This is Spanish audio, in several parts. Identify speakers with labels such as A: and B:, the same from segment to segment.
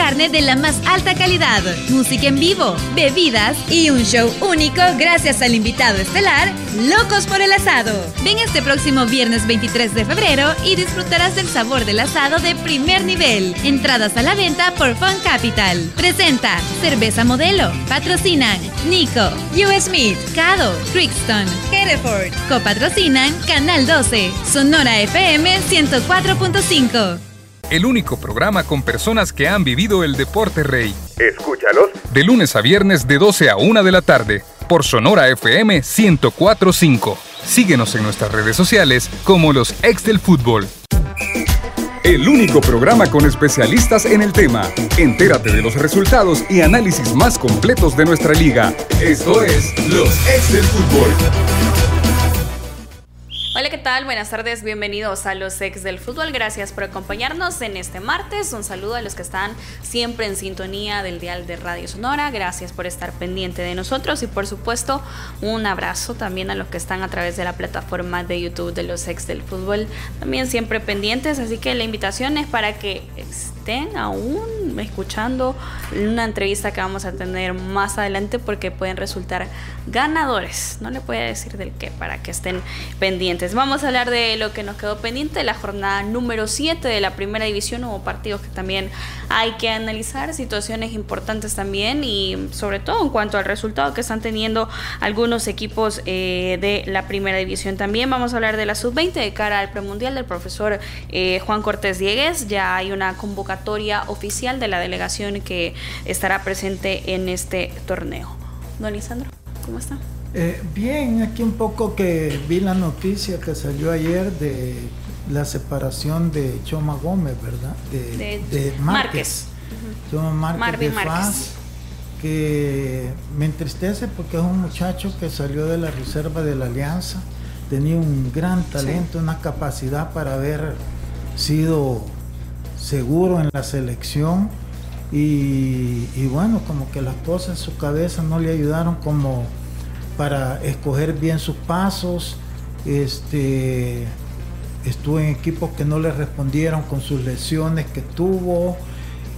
A: carne de la más alta calidad, música en vivo, bebidas y un show único gracias al invitado estelar, Locos por el Asado. Ven este próximo viernes 23 de febrero y disfrutarás del sabor del asado de primer nivel. Entradas a la venta por Fun Capital. Presenta Cerveza Modelo. Patrocinan Nico, US Smith, Cado, Crixton, Hereford. Copatrocinan Canal 12, Sonora FM 104.5.
B: El único programa con personas que han vivido el deporte rey.
C: Escúchalos.
B: De lunes a viernes de 12 a 1 de la tarde por Sonora FM 1045. Síguenos en nuestras redes sociales como los ex del fútbol. El único programa con especialistas en el tema. Entérate de los resultados y análisis más completos de nuestra liga. Esto es Los Ex del Fútbol.
D: Hola, ¿qué tal? Buenas tardes, bienvenidos a los ex del fútbol. Gracias por acompañarnos en este martes. Un saludo a los que están siempre en sintonía del dial de Radio Sonora. Gracias por estar pendiente de nosotros y por supuesto un abrazo también a los que están a través de la plataforma de YouTube de los ex del fútbol. También siempre pendientes, así que la invitación es para que aún escuchando una entrevista que vamos a tener más adelante porque pueden resultar ganadores. No le voy a decir del qué para que estén pendientes. Vamos a hablar de lo que nos quedó pendiente, la jornada número 7 de la primera división. Hubo partidos que también hay que analizar, situaciones importantes también y sobre todo en cuanto al resultado que están teniendo algunos equipos eh, de la primera división. También vamos a hablar de la sub-20 de cara al premundial del profesor eh, Juan Cortés Diegues. Ya hay una convocatoria oficial de la delegación que estará presente en este torneo. Don Lisandro, ¿cómo está?
E: Eh, bien, aquí un poco que vi la noticia que salió ayer de la separación de Choma Gómez, ¿verdad?
D: De, de, Márquez.
E: Choma Márquez de Faz, que me entristece porque es un muchacho que salió de la reserva de la Alianza, tenía un gran talento, una capacidad para haber sido seguro en la selección y, bueno, como que las cosas en su cabeza no le ayudaron como para escoger bien sus pasos. Este, estuvo en equipos que no le respondieron con sus lesiones que tuvo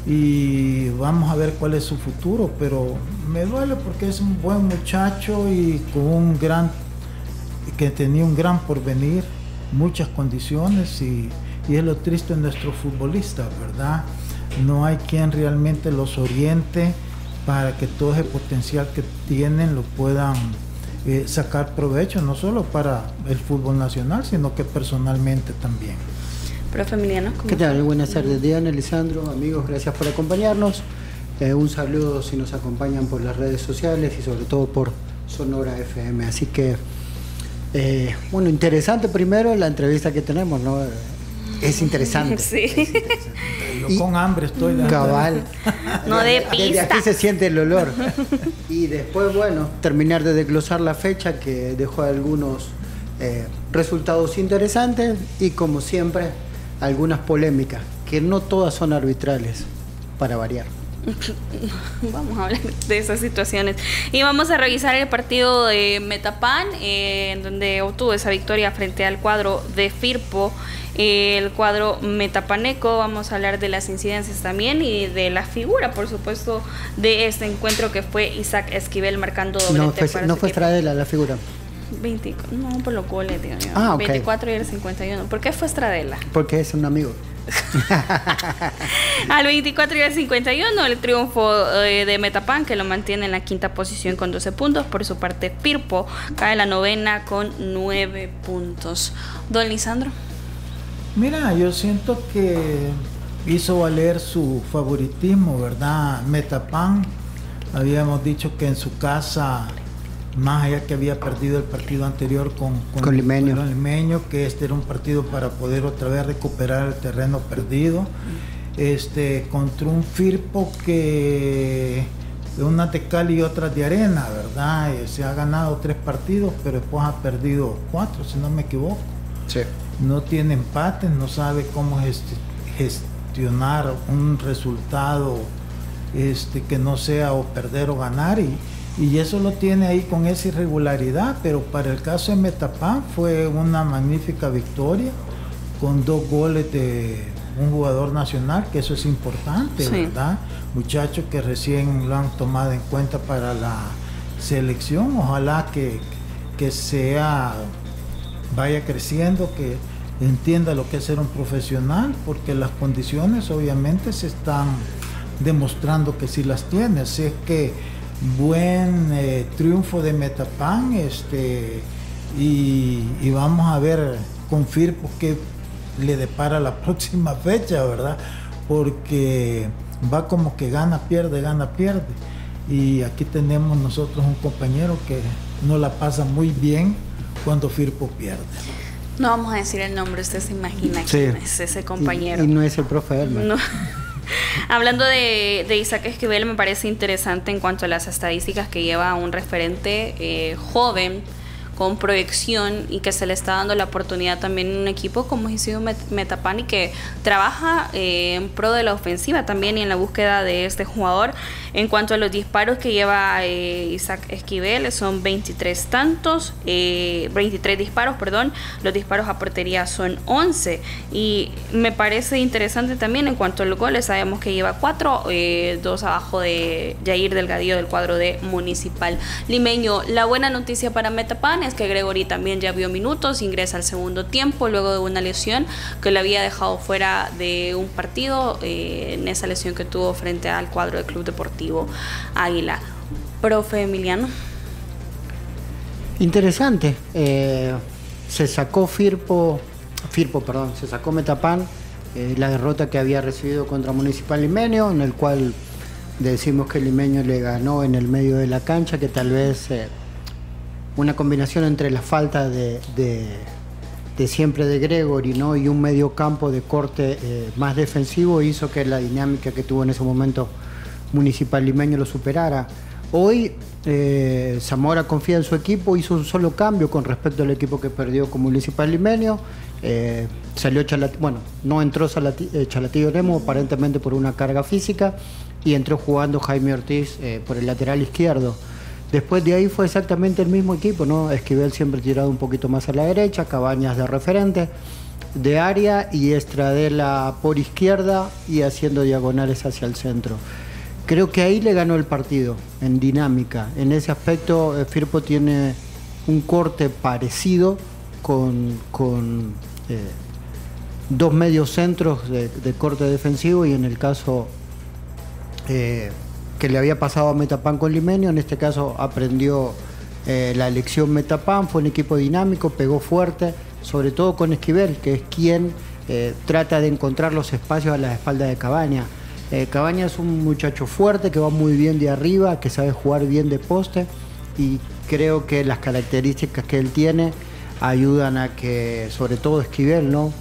E: y vamos a ver cuál es su futuro, pero me duele porque es un buen muchacho y con un gran que tenía un gran porvenir, muchas condiciones y y es lo triste en nuestros futbolistas, ¿verdad? No hay quien realmente los oriente para que todo ese potencial que tienen lo puedan eh, sacar provecho, no solo para el fútbol nacional, sino que personalmente también.
D: Profe Emiliano,
F: ¿qué tal? Buenas tardes, Diana, Lisandro, amigos, gracias por acompañarnos. Eh, un saludo si nos acompañan por las redes sociales y sobre todo por Sonora FM. Así que, eh, bueno, interesante primero la entrevista que tenemos, ¿no? Es interesante.
D: Sí.
E: Yo con hambre estoy.
F: De Cabal.
D: No de pista.
F: Desde aquí se siente el olor. Y después, bueno, terminar de desglosar la fecha que dejó algunos eh, resultados interesantes y como siempre, algunas polémicas, que no todas son arbitrales, para variar.
D: Vamos a hablar de esas situaciones. Y vamos a revisar el partido de Metapan, eh, en donde obtuvo esa victoria frente al cuadro de Firpo el cuadro Metapaneco. Vamos a hablar de las incidencias también y de la figura, por supuesto, de este encuentro que fue Isaac Esquivel marcando doblete.
F: No fue, no fue Estradela la figura.
D: 20, no, por lo goles,
F: Ah,
D: 24 y el 51. ¿Por qué fue Estradela?
F: Porque es un amigo.
D: Al 24 y al 51, el triunfo eh, de Metapan, que lo mantiene en la quinta posición con 12 puntos. Por su parte, Pirpo cae la novena con 9 puntos. Don Lisandro.
E: Mira, yo siento que hizo valer su favoritismo, ¿verdad? Metapan, habíamos dicho que en su casa, más allá que había perdido el partido anterior con,
F: con,
E: Limeño. que este era un partido para poder otra vez recuperar el terreno perdido, este, contra un Firpo que una de cal y otra de arena, ¿verdad? Eh, se ha ganado tres partidos, pero después ha perdido cuatro, si no me equivoco.
F: Sí
E: no tiene empate, no sabe cómo gestionar un resultado este, que no sea o perder o ganar y, y eso lo tiene ahí con esa irregularidad, pero para el caso de Metapán fue una magnífica victoria con dos goles de un jugador nacional, que eso es importante, ¿verdad? muchacho que recién lo han tomado en cuenta para la selección. Ojalá que, que sea, vaya creciendo, que entienda lo que es ser un profesional, porque las condiciones obviamente se están demostrando que sí las tiene. Así es que buen eh, triunfo de Metapan este, y, vamos a ver con Firpo qué le depara la próxima fecha, ¿verdad? Porque va como que gana, pierde, gana, pierde. Y aquí tenemos nosotros un compañero que no la pasa muy bien cuando Firpo pierde.
D: No vamos a decir el nombre, usted se imagina quién es ese compañero.
F: Y, no es el profe No.
D: Hablando de, Isaac Esquivel, me parece interesante en cuanto a las estadísticas que lleva un referente eh, joven con proyección y que se le está dando la oportunidad también en un equipo como es sido Metapan y que trabaja eh, en pro de la ofensiva también y en la búsqueda de este jugador. En cuanto a los disparos que lleva eh, Isaac Esquivel, son 23 tantos, 23 eh, disparos, perdón, los disparos a portería son 11 y me parece interesante también en cuanto a los goles, sabemos que lleva 4, 2 abajo de Jair Delgadillo del cuadro de Municipal Limeño. La buena noticia para Metapan es que Gregory también ya vio minutos, ingresa al segundo tiempo luego de una lesión que le había dejado fuera de un partido eh, en esa lesión que tuvo frente al cuadro del Club Deportivo Águila. Profe Emiliano.
F: Interesante. Eh, se sacó Firpo, Firpo, perdón, se sacó Metapan, eh, la derrota que había recibido contra Municipal Limeño, en el cual decimos que Limeño le ganó en el medio de la cancha, que tal vez una combinación entre la falta de, siempre de Gregory y un medio campo de corte eh, más defensivo hizo que la dinámica que tuvo en ese momento Municipal Limeño lo superara. Hoy eh, Zamora confía en su equipo, hizo un solo cambio con respecto al equipo que perdió con Municipal Limeño. Eh, salió bueno, no entró Chalatillo Remo aparentemente por una carga física y entró jugando Jaime Ortiz por el lateral izquierdo. Después de ahí fue exactamente el mismo equipo, ¿no? Esquivel siempre tirado un poquito más a la derecha, Cabañas de referente, de área y Estradela por izquierda y haciendo diagonales hacia el centro. Creo que ahí le ganó el partido, en dinámica. En ese aspecto, eh, Firpo tiene un corte parecido con, eh, dos medios centros de, corte defensivo y en el caso eh, que le había pasado a Metapan con Limenio, en este caso aprendió eh, la elección Metapan, fue un equipo dinámico, pegó fuerte, sobre todo con Esquivel, que es quien eh, trata de encontrar los espacios a la espalda de Cabaña. Eh, Cabaña es un muchacho fuerte que va muy bien de arriba, que sabe jugar bien de poste y creo que las características que él tiene ayudan a que, sobre todo Esquivel, ¿no?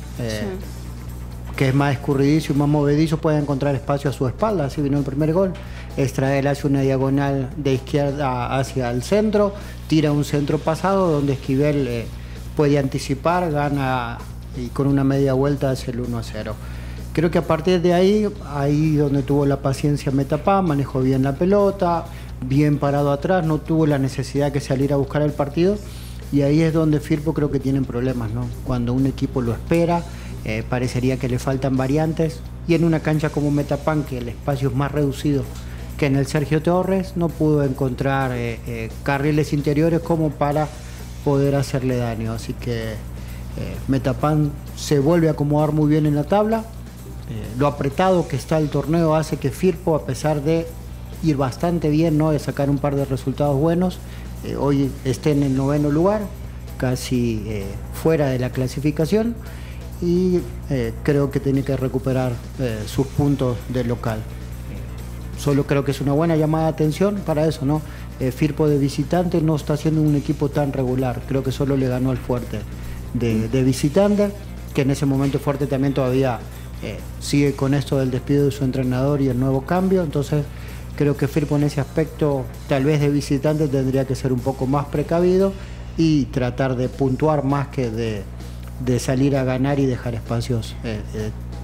F: que es más escurridizo y más movedizo, pueda encontrar espacio a su espalda. Así vino el primer gol. Estrael hace una diagonal de izquierda hacia el centro, tira un centro pasado donde Esquivel eh, puede anticipar, gana y con una media vuelta hace el 1 a 0. Creo que a partir de ahí, ahí donde tuvo la paciencia Metapá, manejó bien la pelota, bien parado atrás, no tuvo la necesidad de salir a buscar el partido y ahí es donde Firpo creo que tienen problemas, ¿no? Cuando un equipo lo espera, eh, parecería que le faltan variantes y en una cancha como Metapan, que el espacio es más reducido, que en el Sergio Torres no pudo encontrar eh, eh, carriles interiores como para poder hacerle daño. Así que eh, Metapan se vuelve a acomodar muy bien en la tabla. lo apretado que está el torneo hace que Firpo, a pesar de ir bastante bien, ¿no? de sacar un par de resultados buenos, hoy esté en el noveno lugar, casi fuera de la clasificación y creo que tiene que recuperar sus puntos de local. Solo creo que es una buena llamada de atención para eso, ¿no? Eh, Firpo de visitante no está siendo un equipo tan regular, creo que solo le ganó al fuerte de, visitante, que en ese momento fuerte también todavía eh, sigue con esto del despido de su entrenador y el nuevo cambio, entonces creo que Firpo en ese aspecto, tal vez de visitante, tendría que ser un poco más precavido y tratar de puntuar más que de, salir a ganar y dejar espacios eh,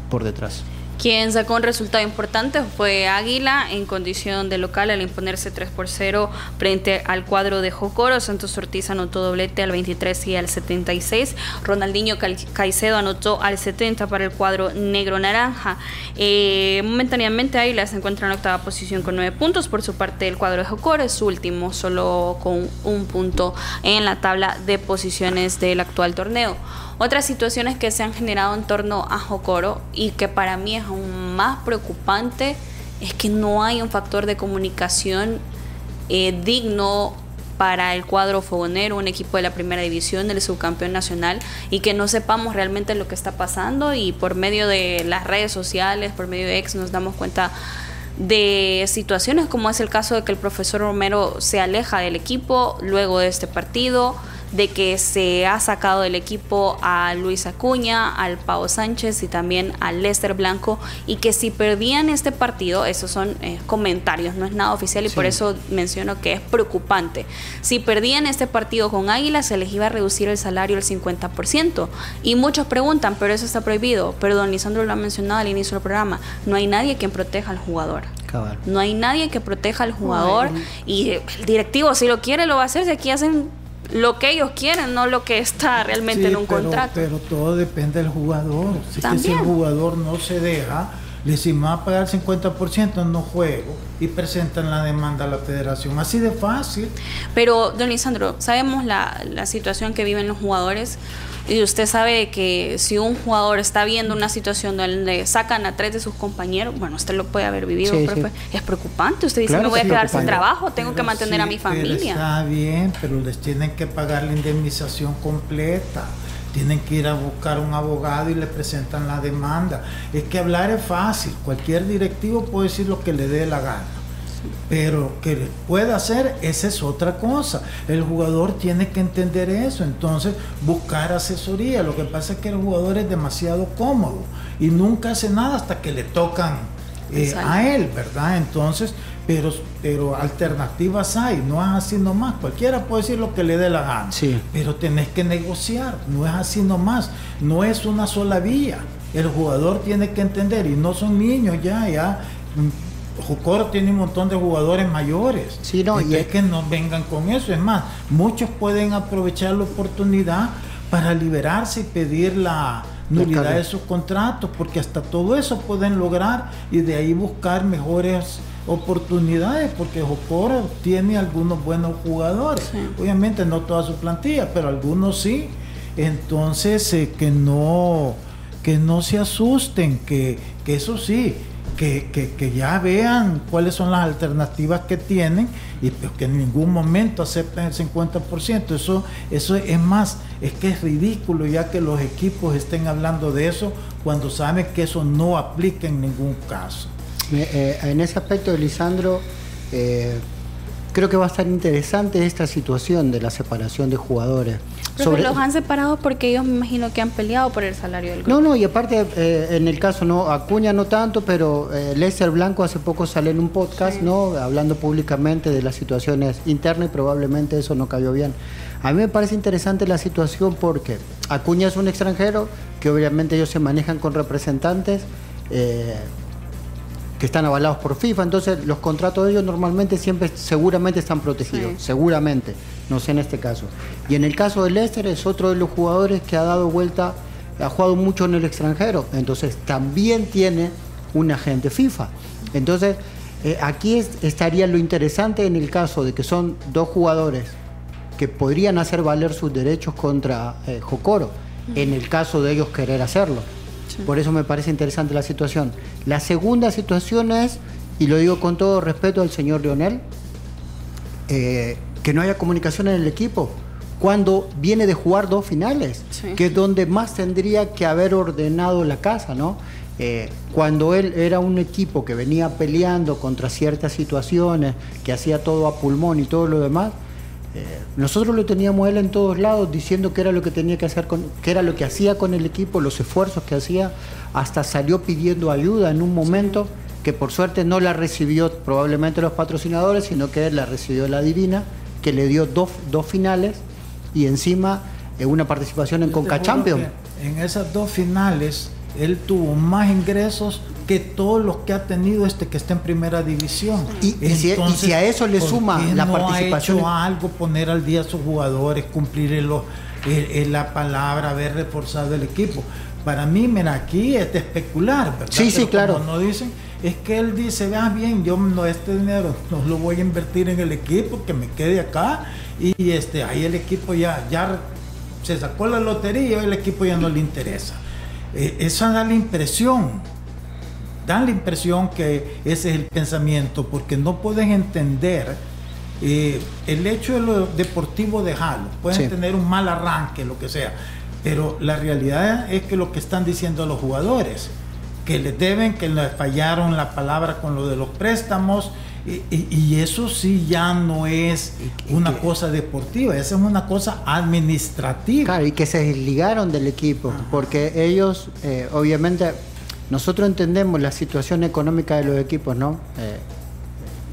F: por detrás.
D: Quien sacó un resultado importante fue Águila en condición de local al imponerse 3 por 0 frente al cuadro de Jocoro. Santos Ortiz anotó doblete al 23 y al 76. Ronaldinho Caicedo anotó al 70 para el cuadro negro-naranja. Eh, momentáneamente Águila se encuentra en octava posición con 9 puntos. Por su parte el cuadro de Jocoro es último, solo con un punto en la tabla de posiciones del actual torneo. Otras situaciones que se han generado en torno a Jocoro y que para mí es aún más preocupante es que no hay un factor de comunicación eh, digno para el cuadro fogonero, un equipo de la primera división, del subcampeón nacional, y que no sepamos realmente lo que está pasando y por medio de las redes sociales, por medio de ex, nos damos cuenta de situaciones como es el caso de que el profesor Romero se aleja del equipo luego de este partido de que se ha sacado del equipo a Luis Acuña, al Pau Sánchez y también a Lester Blanco y que si perdían este partido, esos son eh, comentarios, no es nada oficial y por eso menciono que es preocupante. Si perdían este partido con Águila, se les iba a reducir el salario al 50%. Y muchos preguntan, pero eso está prohibido. Perdón, Lisandro lo ha mencionado al inicio del programa, no hay nadie quien proteja al jugador. No hay nadie que proteja al jugador y el directivo si lo quiere lo va a hacer, si aquí hacen lo que ellos quieren, no lo que está realmente en un contrato.
E: Pero todo depende del jugador. Si, si el jugador no se deja, le decimos a pagar 50% no juego y presentan la demanda a la federación. Así de fácil.
D: Pero, don Lisandro, sabemos la, la situación que viven los jugadores. Y usted sabe que si un jugador está viendo una situación donde sacan a tres de sus compañeros, bueno, usted lo puede haber vivido, es preocupante. Usted dice, me voy a quedar sin trabajo, tengo que mantener a mi familia.
E: Está bien, pero les tienen que pagar la indemnización completa. Tienen que ir a buscar un abogado y le presentan la demanda. Es que hablar es fácil. Cualquier directivo puede decir lo que le dé la gana. Pero que pueda hacer, esa es otra cosa. El jugador tiene que entender eso, entonces buscar asesoría. Lo que pasa es que el jugador es demasiado cómodo y nunca hace nada hasta que le tocan eh, a él, ¿verdad? Entonces, pero, pero alternativas hay, no es así nomás. Cualquiera puede decir lo que le dé la gana, pero tenés que negociar, no es así nomás, no es una sola vía. El jugador tiene que entender, y no son niños ya, ya Jocoro tiene un montón de jugadores mayores.
F: Sí, no,
E: y es que no vengan con eso. Es más, muchos pueden aprovechar la oportunidad para liberarse y pedir la nulidad de sus contratos, porque hasta todo eso pueden lograr y de ahí buscar mejores oportunidades, porque Jocoro tiene algunos buenos jugadores. Obviamente no toda su plantilla, pero algunos sí. Entonces, eh, que no que no se asusten, que, que eso sí, que, ya vean cuáles son las alternativas que tienen y pues, que en ningún momento acepten el 50%. Eso, eso es más, es que es ridículo ya que los equipos estén hablando de eso cuando saben que eso no aplica en ningún caso.
F: Eh, en ese aspecto, Lisandro, eh, creo que va a estar interesante esta situación de la separación de jugadores.
D: Sobre... los han separado porque ellos me imagino que han peleado por el salario del
F: grupo. No, no, y aparte eh, en el caso no Acuña no tanto, pero eh, Lester Blanco hace poco salió en un podcast, ¿no? Hablando públicamente de las situaciones internas y probablemente eso no cayó bien. A mí me parece interesante la situación porque Acuña es un extranjero que obviamente ellos se manejan con representantes. Eh, que están avalados por FIFA, entonces los contratos de ellos normalmente siempre seguramente están protegidos, seguramente, no sé en este caso. Y en el caso de Lester es otro de los jugadores que ha dado vuelta, ha jugado mucho en el extranjero, entonces también tiene un agente FIFA. Entonces, eh, aquí estaría lo interesante en el caso de que son dos jugadores que podrían hacer valer sus derechos contra eh, Jocoro, en el caso de ellos querer hacerlo. Por eso me parece interesante la situación. La segunda situación es, y lo digo con todo respeto al señor Leonel, eh, que no haya comunicación en el equipo cuando viene de jugar dos finales, que es donde más tendría que haber ordenado la casa, ¿no? Eh, cuando él era un equipo que venía peleando contra ciertas situaciones, que hacía todo a pulmón y todo lo demás, nosotros lo teníamos él en todos lados diciendo que era lo que tenía que hacer con, que era lo que hacía con el equipo, los esfuerzos que hacía, hasta salió pidiendo ayuda en un momento que por suerte no la recibió probablemente los patrocinadores, sino que la recibió la Divina, que le dio dos, finales y encima eh, una participación en Conca Champions.
E: En esas dos finales él tuvo más ingresos que todos los que ha tenido este que está en primera división.
F: Y, si, a eso le suma la no participación.
E: Ha hecho algo, poner al día a sus jugadores, cumplir la palabra, haber reforzado el equipo. Para mí, mira, aquí es de especular, ¿verdad?
F: Sí, sí, claro.
E: no dicen, es que él dice, vea bien, yo no este dinero no lo voy a invertir en el equipo, que me quede acá y, este ahí el equipo ya ya se sacó la lotería, el equipo ya no le interesa. Eh, esa da la impresión, da la impresión que ese es el pensamiento, porque no pueden entender eh, el hecho de lo deportivo de Jalo. Pueden tener un mal arranque, lo que sea, pero la realidad es que lo que están diciendo los jugadores, que les deben, que le fallaron la palabra con lo de los préstamos, y, eso sí ya no es una cosa deportiva, esa es una cosa administrativa.
F: Claro, y que se desligaron del equipo, porque ellos, eh, obviamente, nosotros entendemos la situación económica de los equipos, ¿no? Eh,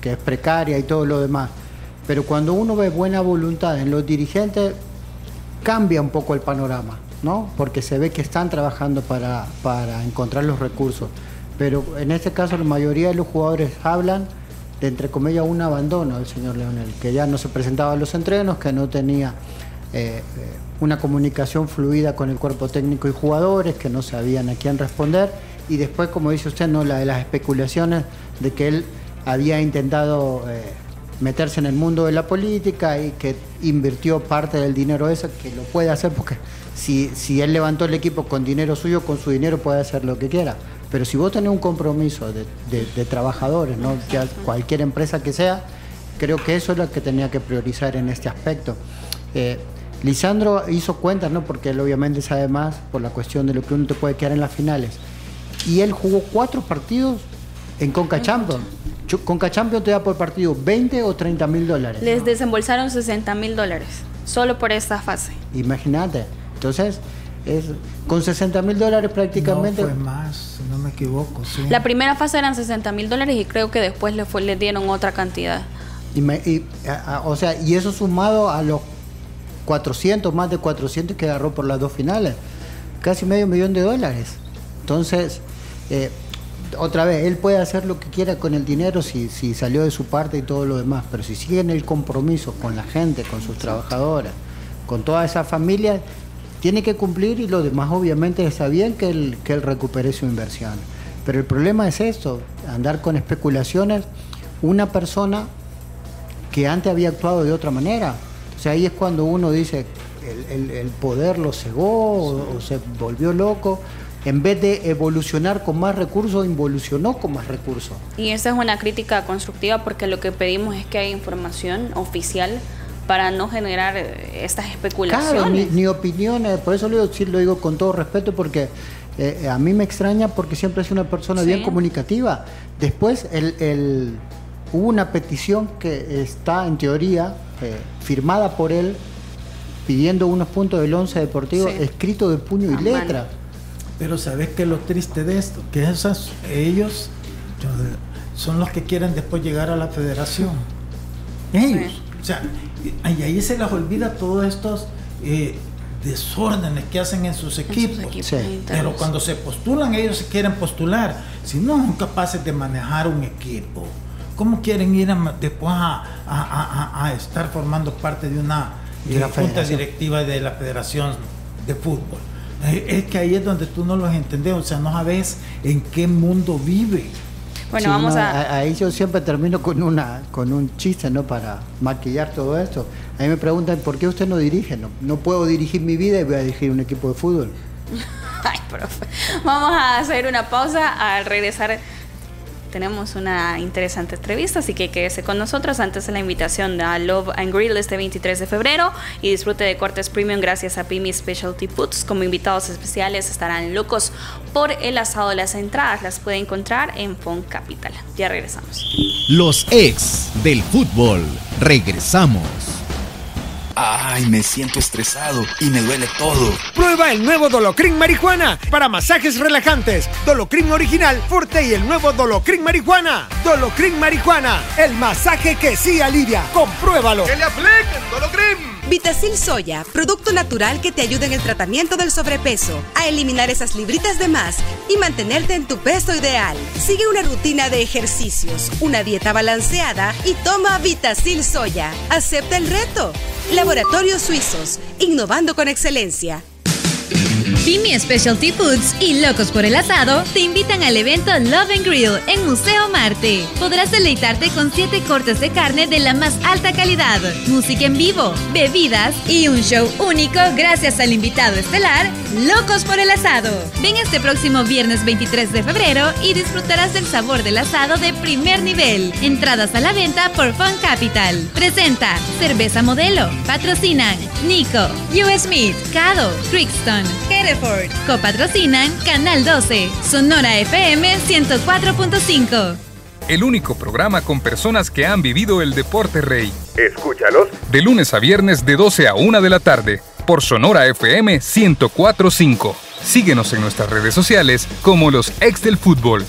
F: que es precaria y todo lo demás. Pero cuando uno ve buena voluntad en los dirigentes, cambia un poco el panorama, ¿no? Porque se ve que están trabajando para, para encontrar los recursos. Pero en este caso la mayoría de los jugadores hablan de, entre comillas, un abandono del señor Leonel, que ya no se presentaba a los entrenos, que no tenía eh, eh, una comunicación fluida con el cuerpo técnico y jugadores, que no sabían a quién responder. Y después, como dice usted, no la de las especulaciones de que él había intentado eh, meterse en el mundo de la política y que invirtió parte del dinero ese, que lo puede hacer porque si, si él levantó el equipo con dinero suyo, con su dinero puede hacer lo que quiera. Pero si vos tenés un compromiso de, trabajadores, ¿no? cualquier empresa que sea, creo que eso es lo que tenía que priorizar en este aspecto. Eh, Lisandro hizo cuentas, ¿no? porque él obviamente sabe más por la cuestión de lo que uno te puede quedar en las finales. Y él jugó cuatro partidos en Conca Champions. Conca Champions te da por partido 20 o 30 mil dólares.
D: Les desembolsaron 60 mil dólares, solo por esta fase.
F: Imagínate. Entonces, es, con 60 mil dólares prácticamente.
E: No fue más, si no me equivoco.
D: La primera fase eran 60 mil dólares y creo que después le, fue, le dieron otra cantidad.
F: Y, o sea, y eso sumado a los 400, más de 400 que agarró por las dos finales, casi medio millón de dólares. Entonces, eh, otra vez, él puede hacer lo que quiera con el dinero si, si salió de su parte y todo lo demás, pero si sigue en el compromiso con la gente, con sus trabajadoras, con toda esa familia, tiene que cumplir y lo demás obviamente está bien que él, que él recupere su inversión. Pero el problema es esto, andar con especulaciones, una persona que antes había actuado de otra manera. O sea, ahí es cuando uno dice, el, poder lo cegó o, se volvió loco en vez de evolucionar con más recursos, involucionó con más recursos.
D: Y esa es una crítica constructiva porque lo que pedimos es que haya información oficial para no generar eh, estas especulaciones. Claro,
F: ni, opiniones, por eso lo digo, lo digo con todo respeto porque eh, a mí me extraña porque siempre es una persona bien comunicativa. Después el, hubo una petición que está en teoría eh, firmada por él pidiendo unos puntos del once deportivo escrito de puño y letra.
E: Pero sabes que lo triste de esto, que esas ellos son los que quieren después llegar a la federación. Ellos. O sea, y ahí se les olvida todos estos eh, desórdenes que hacen en sus equipos. Pero cuando se postulan, ellos se quieren postular. Si no son capaces de manejar un equipo, ¿cómo quieren ir después a, estar formando parte de una, eh, junta directiva de la Federación de Fútbol? Es que ahí es donde tú no los entendés, o sea, no sabes en qué mundo vive.
D: Bueno, vamos a...
F: Ahí yo siempre termino con una con un chiste, ¿no? Para maquillar todo esto. A mí me preguntan, ¿por qué usted no dirige? No, no puedo dirigir mi vida y voy a dirigir un equipo de fútbol.
D: Ay, profe. Vamos a hacer una pausa. Al regresar tenemos una interesante entrevista, así que quédese con nosotros antes de la invitación a Love and Grill este 23 de febrero y disfrute de cortes premium gracias a Pimi Specialty Foods. Como invitados especiales estarán locos por el asado. Las entradas las puede encontrar en Fon Capital. Ya regresamos.
B: Los ex del fútbol. Regresamos.
C: Ay, me siento estresado y me duele todo.
G: Prueba el nuevo Dolocrin Marihuana para masajes relajantes. Dolocrin original, fuerte y el nuevo Dolocrin Marihuana. Dolocrin Marihuana, el masaje que sí alivia. Compruébalo.
H: ¡Que le apliquen Dolocrin! Vitacil Soya, producto natural que te ayuda en el tratamiento del sobrepeso, a eliminar esas libritas de más y mantenerte en tu peso ideal. Sigue una rutina de ejercicios, una dieta balanceada y toma Vitacil Soya. Acepta el reto. Laboratorios Suizos, innovando con excelencia.
A: Pimi Specialty Foods y Locos por el Asado te invitan al evento Love and Grill en Museo Marte. Podrás deleitarte con siete cortes de carne de la más alta calidad, música en vivo, bebidas y un show único gracias al invitado estelar Locos por el Asado. Ven este próximo viernes 23 de febrero y disfrutarás del sabor del asado de primer nivel. Entradas a la venta por Fun Capital. Presenta Cerveza Modelo. Patrocinan Nico, US Smith, Cado, Crixton, Hereford. Copatrocinan Canal 12, Sonora FM 104.5.
B: El único programa con personas que han vivido el deporte rey.
I: Escúchalos.
B: De lunes a viernes de 12 a 1 de la tarde por Sonora FM 1045. Síguenos en nuestras redes sociales como los ex del fútbol.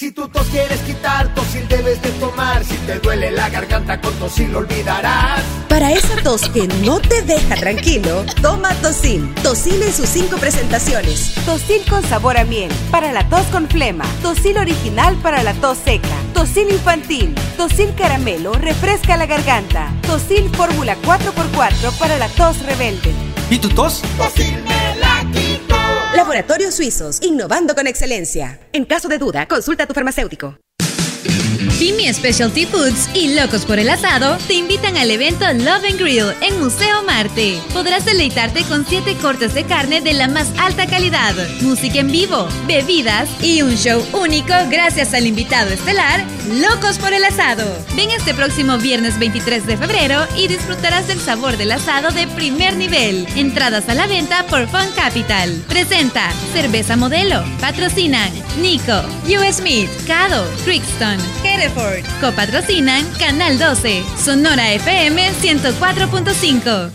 J: Si tu tos quieres quitar, tosil debes de tomar. Si te duele la garganta, con tosil lo olvidarás.
H: Para esa tos que no te deja tranquilo, toma Tosil. Tosil en sus cinco presentaciones. Tosil con sabor a miel, para la tos con flema. Tosil original para la tos seca. Tosil infantil. Tosil caramelo, refresca la garganta. Tosil fórmula 4x4 para la tos rebelde.
J: ¿Y tu tos?
H: Tosil. Laboratorios Suizos, innovando con excelencia. En caso de duda, consulta a tu farmacéutico.
A: Pimi Specialty Foods y Locos por el Asado te invitan al evento Love and Grill en Museo Marte. Podrás deleitarte con siete cortes de carne de la más alta calidad, música en vivo, bebidas y un show único gracias al invitado estelar Locos por el Asado. Ven este próximo viernes 23 de febrero y disfrutarás del sabor del asado de primer nivel. Entradas a la venta por Fun Capital. Presenta Cerveza Modelo. Patrocinan Nico, US Smith, Cado, Crixton, Hereford. Copatrocinan Canal 12, Sonora FM 104.5.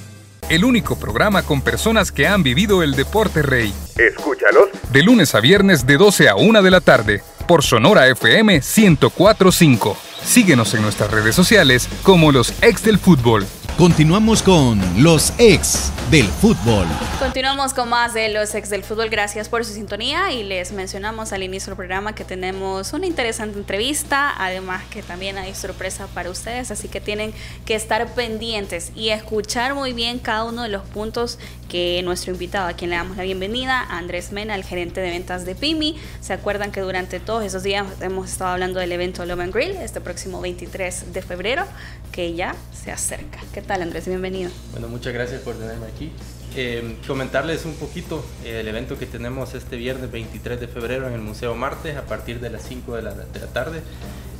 B: El único programa con personas que han vivido el deporte rey.
I: Escúchalos.
B: De lunes a viernes de 12 a 1 de la tarde por Sonora FM 1045. Síguenos en nuestras redes sociales como los ex del fútbol.
K: Continuamos con los ex del fútbol.
D: Continuamos con más de los ex del fútbol. Gracias por su sintonía y les mencionamos al inicio del programa que tenemos una interesante entrevista, además que también hay sorpresa para ustedes, así que tienen que estar pendientes y escuchar muy bien cada uno de los puntos que nuestro invitado, a quien le damos la bienvenida, Andrés Mena, el gerente de ventas de PIMI. Se acuerdan que durante todos esos días hemos estado hablando del evento Love and Grill este próximo 23 de febrero, que ya se acerca. ¿Qué tal Andrés? Bienvenido.
L: Bueno, muchas gracias por tenerme aquí. Eh, comentarles un poquito el evento que tenemos este viernes 23 de febrero en el Museo Marte a partir de las 5 de la, de la tarde.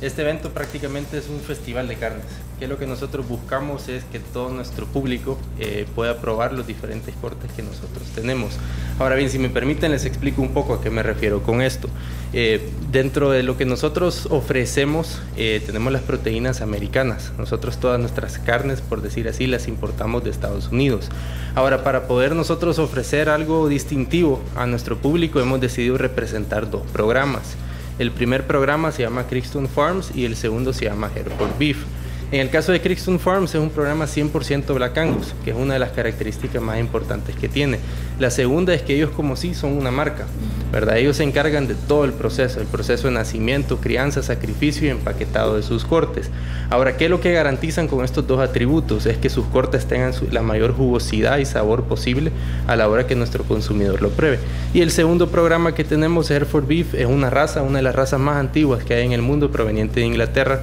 L: Este evento prácticamente es un festival de carnes, que lo que nosotros buscamos es que todo nuestro público eh, pueda probar los diferentes cortes que nosotros tenemos. Ahora bien, si me permiten, les explico un poco a qué me refiero con esto. Eh, dentro de lo que nosotros ofrecemos, eh, tenemos las proteínas americanas. Nosotros todas nuestras carnes, por decir así, las importamos de Estados Unidos. Ahora, para poder nosotros ofrecer algo distintivo a nuestro público, hemos decidido representar dos programas. El primer programa se llama Crixton Farms y el segundo se llama Hereford Beef. En el caso de Crixton Farms es un programa 100% Black Angus, que es una de las características más importantes que tiene. La segunda es que ellos como sí son una marca, ¿verdad? Ellos se encargan de todo el proceso, el proceso de nacimiento, crianza, sacrificio y empaquetado de sus cortes. Ahora, ¿qué es lo que garantizan con estos dos atributos? Es que sus cortes tengan la mayor jugosidad y sabor posible a la hora que nuestro consumidor lo pruebe. Y el segundo programa que tenemos, Hereford Beef, es una raza, una de las razas más antiguas que hay en el mundo, proveniente de Inglaterra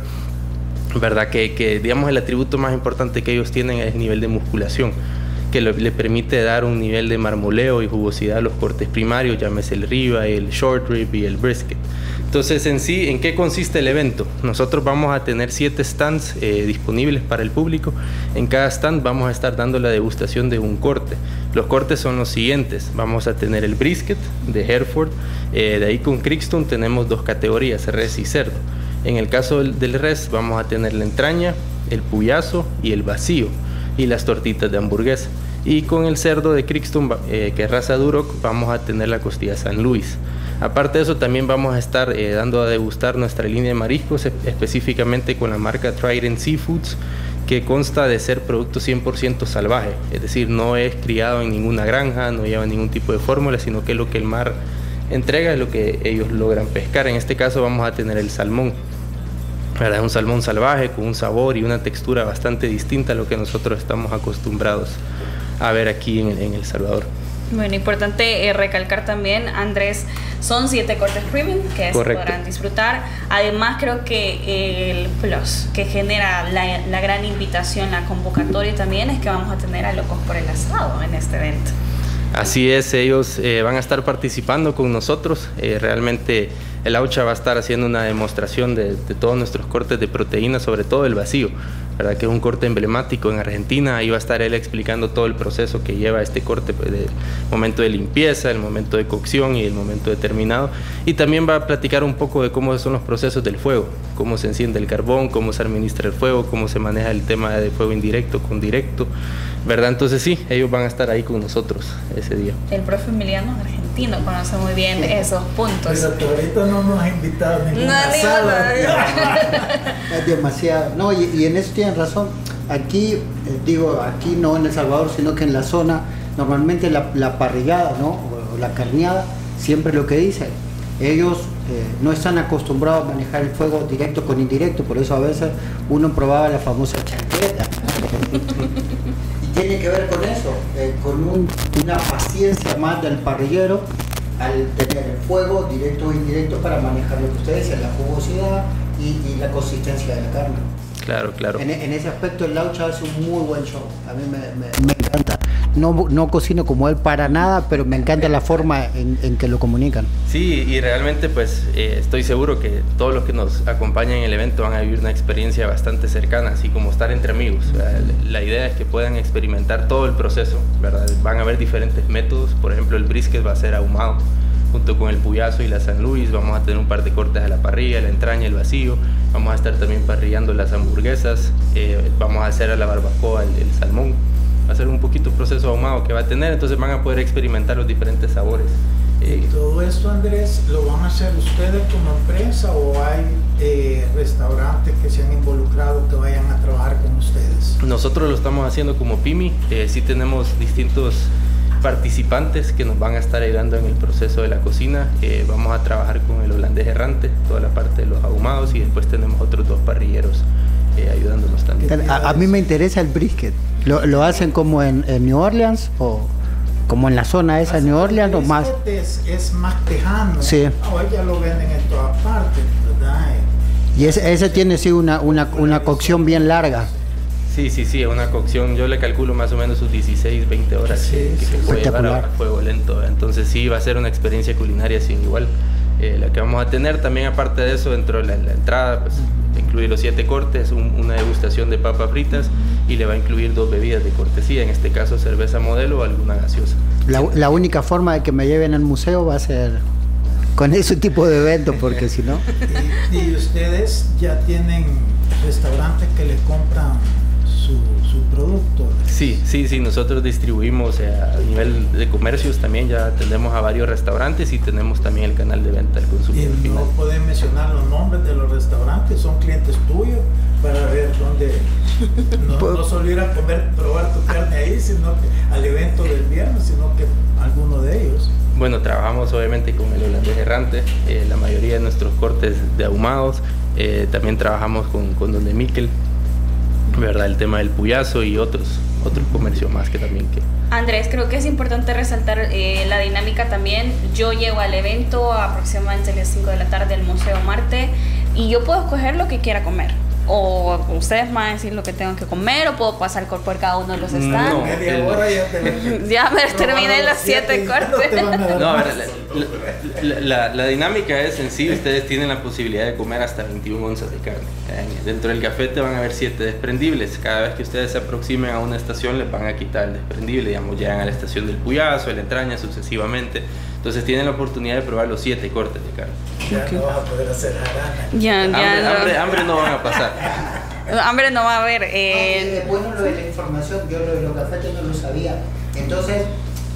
L: ¿verdad? Que, que, digamos el atributo más importante que ellos tienen es el nivel de musculación, que le, permite dar un nivel de marmoleo y jugosidad a los cortes primarios, llámese el riba, el short rib y el brisket. Entonces, en sí, ¿en qué consiste el evento? Nosotros vamos a tener siete stands eh, disponibles para el público. En cada stand vamos a estar dando la degustación de un corte. Los cortes son los siguientes. Vamos a tener el brisket de Hereford. Eh, de ahí con Crixton tenemos dos categorías, res y cerdo. En el caso del, res vamos a tener la entraña, el puyazo y el vacío y las tortitas de hamburguesa. Y con el cerdo de Crixton, eh, que es raza Duroc, vamos a tener la costilla San Luis. Aparte de eso, también vamos a estar eh, dando a degustar nuestra línea de mariscos, específicamente con la marca Trident Seafoods, que consta de ser producto 100% salvaje, es decir, no es criado en ninguna granja, no lleva ningún tipo de fórmula, sino que lo que el mar entrega es lo que ellos logran pescar. En este caso vamos a tener el salmón. Es un salmón salvaje con un sabor y una textura bastante distinta a lo que nosotros estamos acostumbrados a ver aquí en, en El Salvador.
D: Bueno, importante eh, recalcar también, Andrés, son siete cortes premium que se podrán disfrutar. Además, creo que el plus que genera la, la, gran invitación, la convocatoria también es que vamos a tener a Locos por el Asado en este evento.
L: Así es, ellos eh, van a estar participando con nosotros. Eh, realmente el AUCHA va a estar haciendo una demostración de, todos nuestros cortes de proteína, sobre todo el vacío. ¿verdad? que es un corte emblemático en Argentina. Ahí va a estar él explicando todo el proceso que lleva este corte, pues, del momento de limpieza, el momento de cocción y el momento de terminado. Y también va a platicar un poco de cómo son los procesos del fuego, cómo se enciende el carbón, cómo se administra el fuego, cómo se maneja el tema de fuego indirecto con directo. ¿verdad? Entonces sí, ellos van a estar ahí con nosotros ese día.
D: El profe Emiliano argentino conoce muy bien esos puntos.
E: Pero ahorita no nos ha invitado a ninguna no, sala.
F: es demasiado. No, y, en eso tienen razón. Aquí, eh, digo, aquí no en El Salvador, sino que en la zona, normalmente la, parrillada, ¿no? O, la carneada, siempre lo que dicen. Ellos eh, no están acostumbrados a manejar el fuego directo con indirecto, por eso a veces uno probaba la famosa chaqueta. tiene que ver con eso, eh, con una paciencia más del parrillero al tener el fuego directo o indirecto para manejar lo que ustedes la jugosidad y, la consistencia de la carne.
L: Claro, claro.
F: En, ese aspecto el Laucha hace un muy buen show. A mí me, encanta. No, no, cocino como él para nada, pero me encanta la forma en, que lo comunican.
L: Sí, y realmente pues eh, estoy seguro que todos los que nos acompañan en el evento van a vivir una experiencia bastante cercana, así como estar entre amigos. La idea es que puedan experimentar todo el proceso, ¿verdad? Van a haber diferentes métodos, por ejemplo el brisket va a ser ahumado junto con el Puyazo y la San Luis. Vamos a tener un par de cortes a la parrilla, la entraña, el vacío. Vamos a estar también parrillando las hamburguesas. Eh, vamos a hacer a la barbacoa el, salmón. Va a ser un poquito proceso ahumado que va a tener, entonces van a poder experimentar los diferentes sabores.
E: ¿Y todo esto, Andrés, lo van a hacer ustedes como empresa o hay eh, restaurantes que se han involucrado que vayan a trabajar con ustedes?
L: Nosotros lo estamos haciendo como PIMI. Eh, sí tenemos distintos participantes que nos van a estar ayudando en el proceso de la cocina. Eh, vamos a trabajar con el holandés errante, toda la parte de los ahumados y después tenemos otros dos parrilleros eh, ayudándonos también.
F: A, mí me interesa el brisket. ¿Lo, hacen como en, New Orleans o como en la zona esa de New Orleans o más?
E: Es, es más tejano.
F: Sí.
E: Hoy ya lo venden en todas partes, ¿verdad?
F: Y ese, ese tiene sí una, una, una cocción bien larga.
L: Sí, sí, sí, una cocción, yo le calculo más o menos sus 16, 20 horas que, se puede llevar a fuego lento. Entonces sí, va a ser una experiencia culinaria sin igual. Eh, la que vamos a tener también aparte de eso, dentro de la, entrada, pues incluye los siete cortes, una degustación de papas fritas y le va a incluir dos bebidas de cortesía, en este caso cerveza modelo o alguna gaseosa.
F: La, única forma de que me lleven al museo va a ser con ese tipo de evento, porque si no...
E: y ustedes ya tienen restaurantes que le compran su, producto.
L: Sí, sí, sí, nosotros distribuimos eh, a nivel de comercios también, ya tenemos a varios restaurantes y tenemos también el canal de venta al consumidor.
E: Y no pueden mencionar los nombres de los restaurantes, son clientes tuyos para ver dónde, no, no solo ir a comer, probar tu carne ahí, sino que al evento del viernes, sino que alguno de ellos.
L: Bueno, trabajamos obviamente con el holandés errante, eh, la mayoría de nuestros cortes de ahumados, eh, también trabajamos con, con Donde Miquel, ¿verdad? El tema del puyazo y otros, otros comercios más que también que...
D: Andrés, creo que es importante resaltar eh, la dinámica también. Yo llego al evento aproximadamente a las 5 de la tarde del Museo Marte y yo puedo escoger lo que quiera comer o ustedes me van a decir lo que tengo que comer o puedo pasar por cada uno de los stands. No, ya, me terminé los siete, cortes.
L: No, a ver, la, la, dinámica es en sí, ustedes tienen la posibilidad de comer hasta 21 onzas de carne. Dentro del café te van a haber siete desprendibles. Cada vez que ustedes se aproximen a una estación les van a quitar el desprendible, digamos, llegan a la estación del Puyazo, la entraña, sucesivamente. Entonces tienen la oportunidad de probar los siete cortes de carne.
E: Ya no vas a poder hacer
D: Ya,
L: ya hambre, hambre, no van a pasar.
D: hambre no va a haber.
F: Eh... bueno lo de la información, yo lo de los cafés no lo sabía. Entonces,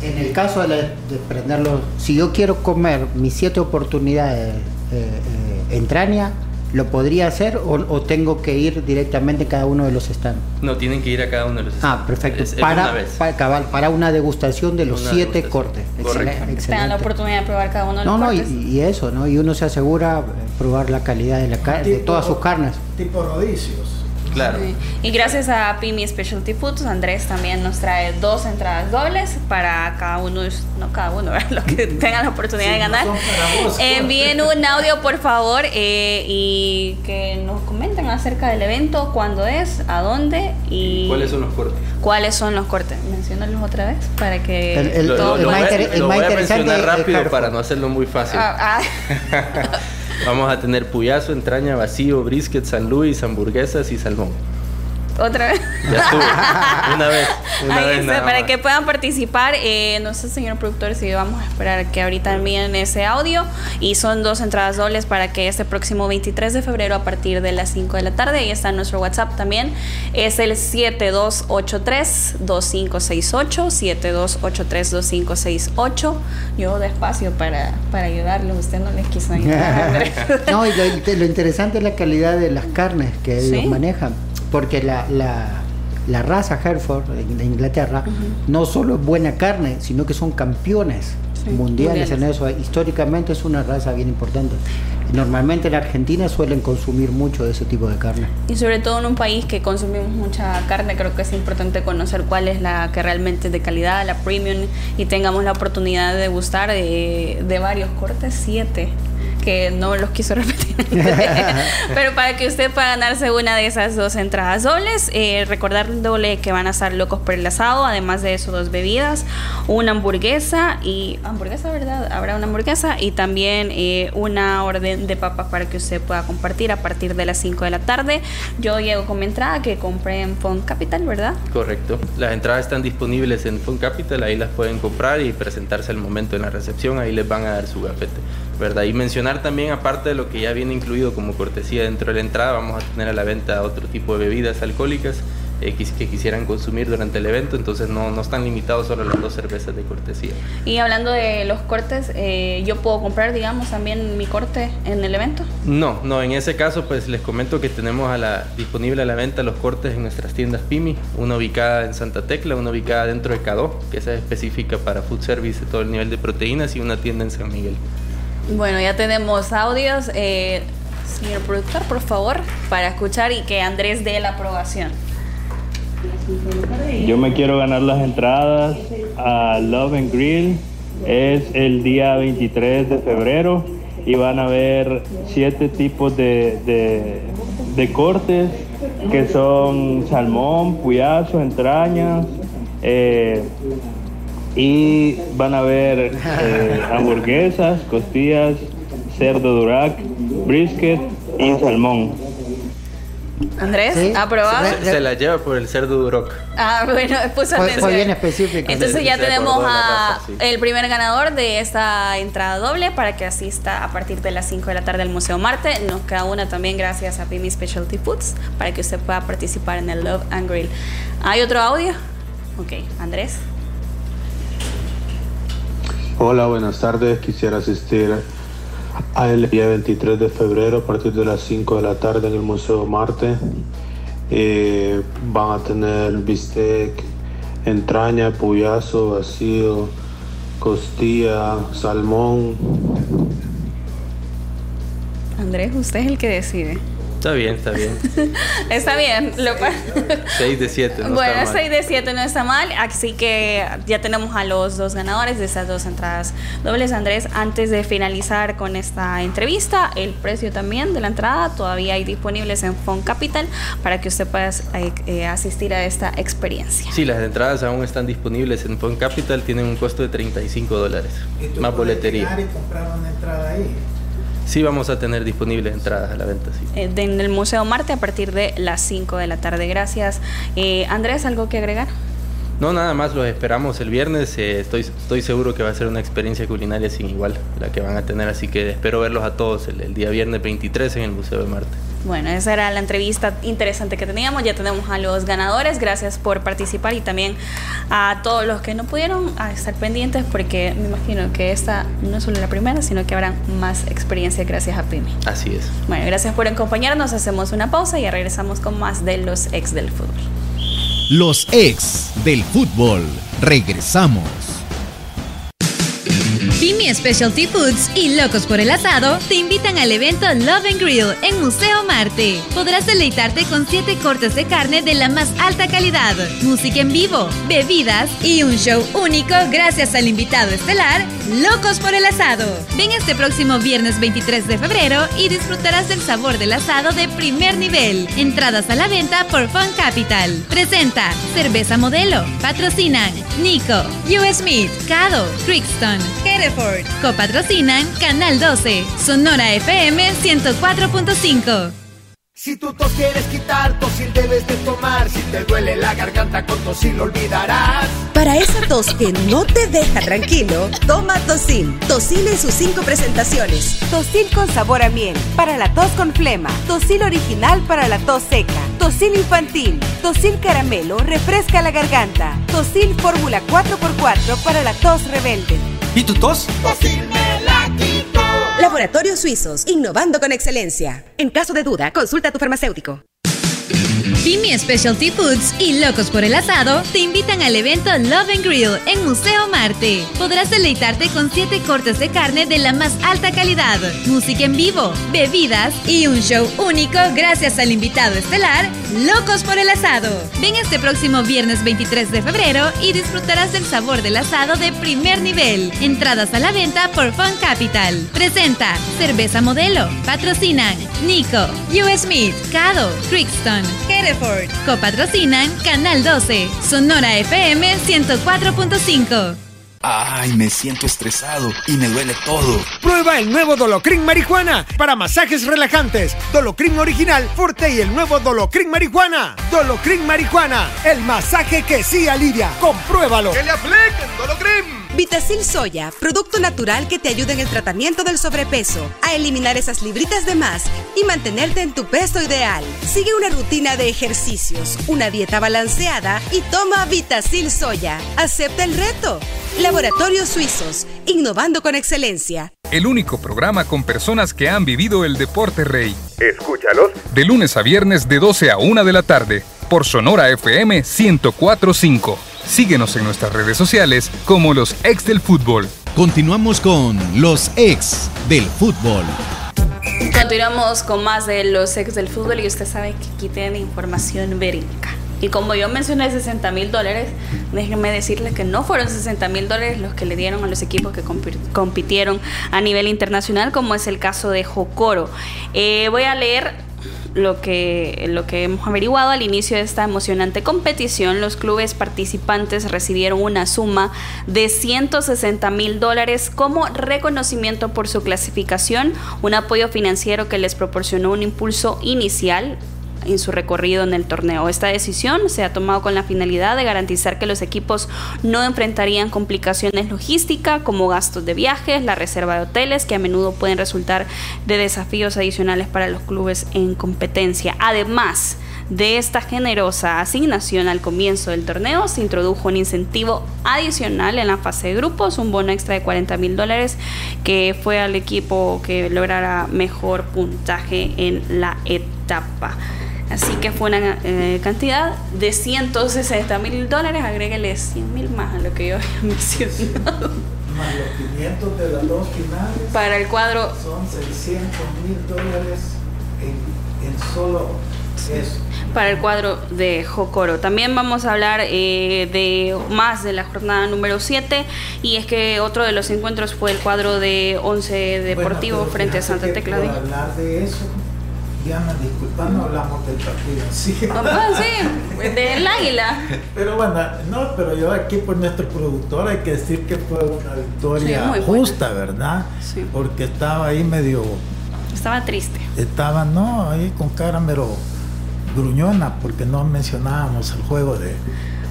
F: en el caso de, prenderlo, si yo quiero comer mis siete oportunidades eh, eh, entraña, ¿Lo podría hacer o, tengo que ir directamente a cada uno de los stands?
L: No, tienen que ir a cada uno de los stands.
F: Ah, perfecto. para, una para, una degustación de los siete cortes.
D: Excelente. Tengan la oportunidad de probar cada uno de los
F: no, cortes. No, y, y, eso, ¿no? Y uno se asegura probar la calidad de, la, de todas sus carnes.
E: Tipo rodicios.
L: Claro.
D: Y gracias a Pimi Specialty Foods, Andrés también nos trae dos entradas dobles para cada uno, no cada uno, los que tengan la oportunidad de ganar. Envíen un audio, por favor, eh, y que nos comenten acerca del evento, cuándo es, a dónde y...
L: ¿Cuáles son los cortes?
D: ¿Cuáles son los cortes? Menciónalos otra vez para que...
L: El, lo, lo, más, voy a mencionar rápido para no hacerlo muy fácil. Ah, ah. Vamos a tener puyazo, entraña, vacío, brisket, San Luis, hamburguesas y salmón.
D: ¿Otra vez?
L: Ya estuvo. Una vez. Una vez
D: para que puedan participar, eh, no sé, señor productor, si vamos a esperar que ahorita envíen ese audio. Y son dos entradas dobles para que este próximo 23 de febrero, a partir de las 5 de la tarde, ahí está nuestro WhatsApp también, es el 7283-2568. 7283-2568. Yo despacio para, para ayudarlo, usted no les quiso ayudar.
F: no, y lo, interesante es la calidad de las carnes que ellos manejan porque la, la, raza Hereford de Inglaterra no solo es buena carne, sino que son campeones mundiales, en eso. Históricamente es una raza bien importante. Normalmente en Argentina suelen consumir mucho de ese tipo de carne.
D: Y sobre todo en un país que consumimos mucha carne, creo que es importante conocer cuál es la que realmente es de calidad, la premium, y tengamos la oportunidad de degustar de, de varios cortes, siete que no los quiso repetir. Pero para que usted pueda ganarse una de esas dos entradas dobles, eh, recordándole que van a estar locos por el asado, además de eso, dos bebidas, una hamburguesa y. Hamburguesa, ¿verdad? Habrá una hamburguesa y también eh, una orden de papas para que usted pueda compartir a partir de las 5 de la tarde. Yo llego con mi entrada que compré en Fond Capital, ¿verdad?
L: Correcto. Las entradas están disponibles en Fond Capital, ahí las pueden comprar y presentarse al momento en la recepción, ahí les van a dar su gafete. ¿Verdad? Y mencionar también, aparte de lo que ya viene incluido como cortesía dentro de la entrada, vamos a tener a la venta otro tipo de bebidas alcohólicas eh, que, quisieran consumir durante el evento, entonces no, no están limitados solo a las dos cervezas de cortesía.
D: Y hablando de los cortes, eh, ¿yo puedo comprar, digamos, también mi corte en el evento?
L: No, no, en ese caso pues les comento que tenemos a la, disponible a la venta los cortes en nuestras tiendas PIMI, una ubicada en Santa Tecla, una ubicada dentro de Cadó, que es específica para food service de todo el nivel de proteínas, y una tienda en San Miguel.
D: Bueno, ya tenemos audios. Eh, señor productor, por favor, para escuchar y que Andrés dé la aprobación.
M: Yo me quiero ganar las entradas a Love and Grill. Es el día 23 de febrero y van a haber siete tipos de, de, cortes que son salmón, puyazo, entrañas. Eh, y van a ver eh, hamburguesas, costillas, cerdo durac, brisket y salmón.
D: Andrés, ¿aprobado?
L: Se, la lleva por el cerdo duroc.
D: Ah, bueno, pues
F: fue, bien específico.
D: Entonces ya tenemos a el primer ganador de esta entrada doble para que asista a partir de las 5 de la tarde al Museo Marte. Nos queda una también gracias a Pimi Specialty Foods para que usted pueda participar en el Love and Grill. ¿Hay otro audio? Ok, Andrés.
N: Hola, buenas tardes. Quisiera asistir al día 23 de febrero a partir de las 5 de la tarde en el Museo Marte. Eh, van a tener bistec, entraña, puyazo, vacío, costilla, salmón.
D: Andrés, usted es el que decide.
L: Está bien, está bien.
D: está bien. Lo...
L: 6 de 7.
D: No bueno, 6 de 7 no está mal. Así que ya tenemos a los dos ganadores de esas dos entradas dobles. Andrés, antes de finalizar con esta entrevista, el precio también de la entrada todavía hay disponibles en Fond Capital para que usted pueda eh, eh, asistir a esta experiencia.
L: Sí, las entradas aún están disponibles en Fond Capital. Tienen un costo de 35 dólares. Más boletería.
E: y comprar una entrada ahí?
L: Sí, vamos a tener disponibles entradas a la venta. Sí.
D: Eh, en el Museo Marte a partir de las 5 de la tarde. Gracias. Eh, Andrés, ¿algo que agregar?
L: No, nada más, los esperamos el viernes. Eh, estoy, estoy seguro que va a ser una experiencia culinaria sin igual la que van a tener, así que espero verlos a todos el, el día viernes 23 en el Museo de Marte.
D: Bueno, esa era la entrevista interesante que teníamos. Ya tenemos a los ganadores. Gracias por participar y también a todos los que no pudieron estar pendientes porque me imagino que esta no es solo la primera, sino que habrá más experiencia gracias a Pimi.
L: Así es.
D: Bueno, gracias por acompañarnos. Hacemos una pausa y regresamos con más de los ex del fútbol.
K: Los ex del fútbol. Regresamos.
A: Pimi Specialty Foods y Locos por el Asado te invitan al evento Love and Grill en Museo Marte. Podrás deleitarte con siete cortes de carne de la más alta calidad, música en vivo, bebidas y un show único gracias al invitado estelar Locos por el Asado. Ven este próximo viernes 23 de febrero y disfrutarás del sabor del asado de primer nivel. Entradas a la venta por Fun Capital. Presenta Cerveza Modelo. Patrocinan Nico, US Meat, Cado, Crixton, Hereford. Copatrocinan Canal 12, Sonora FM 104.5.
J: Si tu tos quieres quitar, tosil debes de tomar. Si te duele la garganta, con tosil lo olvidarás.
H: Para esa tos que no te deja tranquilo, toma Tosil. Tosil en sus cinco presentaciones. Tosil con sabor a miel, para la tos con flema. Tosil original para la tos seca. Tosil infantil. Tosil caramelo, refresca la garganta. Tosil fórmula 4x4 para la tos rebelde.
J: ¿Y tu tos?
H: Laboratorios Suizos, innovando con excelencia. En caso de duda, consulta a tu farmacéutico.
A: Pimi Specialty Foods y Locos por el Asado te invitan al evento Love and Grill en Museo Marte. Podrás deleitarte con siete cortes de carne de la más alta calidad, música en vivo, bebidas y un show único gracias al invitado estelar Locos por el Asado. Ven este próximo viernes 23 de febrero y disfrutarás del sabor del asado de primer nivel. Entradas a la venta por Fun Capital. Presenta Cerveza Modelo. Patrocinan Nico, US Meat, Cado, Crixton, Hereford. Copatrocinan Canal 12, Sonora FM 104.5.
C: Ay, me siento estresado y me duele todo.
G: Prueba el nuevo Dolocrin Marihuana para masajes relajantes. Dolocrin original, fuerte y el nuevo Dolocrin Marihuana. Dolocrin Marihuana, el masaje que sí alivia. Compruébalo.
J: ¡Que le apliquen Dolocrin!
H: Vitacil Soya, producto natural que te ayuda en el tratamiento del sobrepeso, a eliminar esas libritas de más y mantenerte en tu peso ideal. Sigue una rutina de ejercicios, una dieta balanceada y toma Vitacil Soya. Acepta el reto. Laboratorios Suizos, innovando con excelencia.
B: El único programa con personas que han vivido el deporte rey.
I: Escúchalos
B: De lunes a viernes de 12 a 1 de la tarde por Sonora FM 1045. Síguenos en nuestras redes sociales como los ex del fútbol.
K: Continuamos con los ex del fútbol.
D: Continuamos con más de los ex del fútbol y usted sabe que aquí tiene información verídica. Y como yo mencioné 60 mil dólares, déjenme decirles que no fueron 60 mil dólares los que le dieron a los equipos que compi- compitieron a nivel internacional, como es el caso de Jocoro. Eh, voy a leer lo que, lo que hemos averiguado al inicio de esta emocionante competición, los clubes participantes recibieron una suma de 160 mil dólares como reconocimiento por su clasificación, un apoyo financiero que les proporcionó un impulso inicial en su recorrido en el torneo. Esta decisión se ha tomado con la finalidad de garantizar que los equipos no enfrentarían complicaciones logísticas como gastos de viajes, la reserva de hoteles, que a menudo pueden resultar de desafíos adicionales para los clubes en competencia. Además, de esta generosa asignación al comienzo del torneo se introdujo un incentivo adicional en la fase de grupos, un bono extra de 40 mil dólares que fue al equipo que lograra mejor puntaje en la etapa. Así que fue una eh, cantidad de 160 mil dólares, agréguele 100 mil más a lo que yo había mencionado.
E: Más los 500 de las dos finales.
D: Para el cuadro
E: Son 600 mil dólares en, en solo eso.
D: para el cuadro de Jocoro. También vamos a hablar eh, de más de la jornada número 7 y es que otro de los encuentros fue el cuadro de 11 Deportivo
E: Bueno,
D: frente a Santa Tecla
E: hablar de eso, Diana, disculpa, no hablamos del partido en sí.
D: Ah, pues sí, del Águila.
E: Pero bueno, no, pero yo aquí por nuestro productor hay que decir que fue una victoria
D: Sí, muy buena.
E: justa, ¿verdad?
D: Sí.
E: Porque estaba ahí medio,
D: Estaba triste.
E: estaba, no, ahí con cara mero gruñona, porque no mencionábamos el juego de...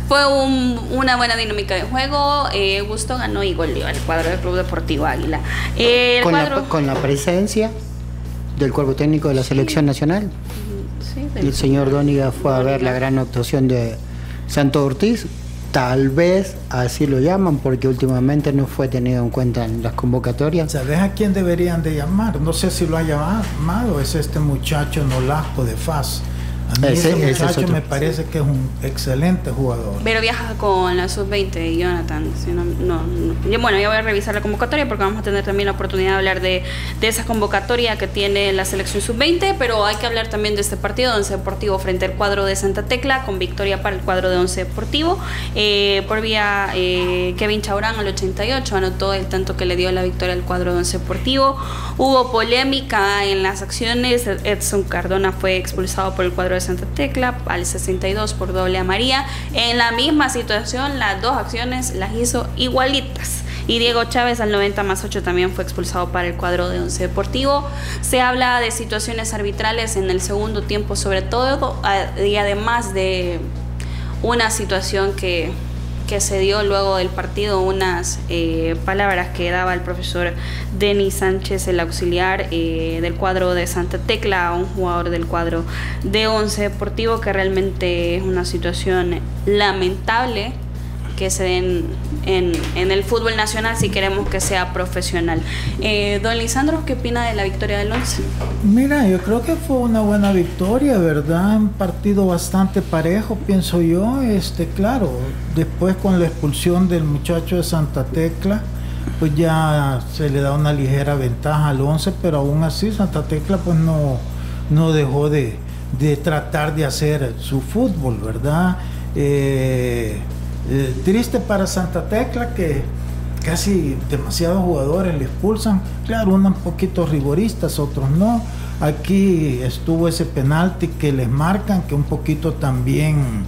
D: Fue un- una buena dinámica de juego. Eh, Gusto ganó y goleó al cuadro del Club Deportivo Águila. Eh, el
F: con,
D: cuadro...
F: la, con la presencia del cuerpo técnico de la selección nacional. el señor Dóniga fue a ver la gran actuación de Santo Ortiz. Tal vez así lo llaman porque últimamente no fue tenido en cuenta en las convocatorias.
E: ¿Sabes a quién deberían de llamar? No sé si lo ha llamado, es este muchacho Nolasco de FAS a mí ese, muchacho me parece que es un excelente jugador.
D: Pero viaja con la sub-20, Jonathan. no, bueno, yo voy a revisar la convocatoria porque vamos a tener también la oportunidad de hablar de, esa convocatoria que tiene la selección sub-20, pero hay que hablar también de este partido de Once Deportivo frente al cuadro de Santa Tecla, con victoria para el cuadro de Once Deportivo. Eh, por vía eh, Kevin Chaurán al 88 anotó el tanto que le dio la victoria al cuadro de Once Deportivo. Hubo polémica en las acciones. Edson Cardona fue expulsado por el cuadro de Santa Tecla al 62 por doble a María. En la misma situación, las dos acciones las hizo igualitas. Y Diego Chávez al 90 más 8 también fue expulsado para el cuadro de Once Deportivo. Se habla de situaciones arbitrales en el segundo tiempo sobre todo y además de una situación que que se dio luego del partido unas eh, palabras que daba el profesor Denis Sánchez, el auxiliar eh, del cuadro de Santa Tecla, un jugador del cuadro de Once Deportivo, que realmente es una situación lamentable que se den en, el fútbol nacional si queremos que sea profesional. Eh, don Lisandro, ¿qué opina de la victoria del Once?
E: Mira, yo creo que fue una buena victoria, ¿verdad? Un partido bastante parejo, pienso yo. Este, claro, después con la expulsión del muchacho de Santa Tecla, pues ya se le da una ligera ventaja al Once, pero aún así Santa Tecla pues no, no dejó de, de tratar de hacer su fútbol, ¿verdad? Eh, eh, triste para Santa Tecla que casi demasiados jugadores le expulsan. Claro, unos un poquito rigoristas, otros no. Aquí estuvo ese penalti que les marcan, que un poquito también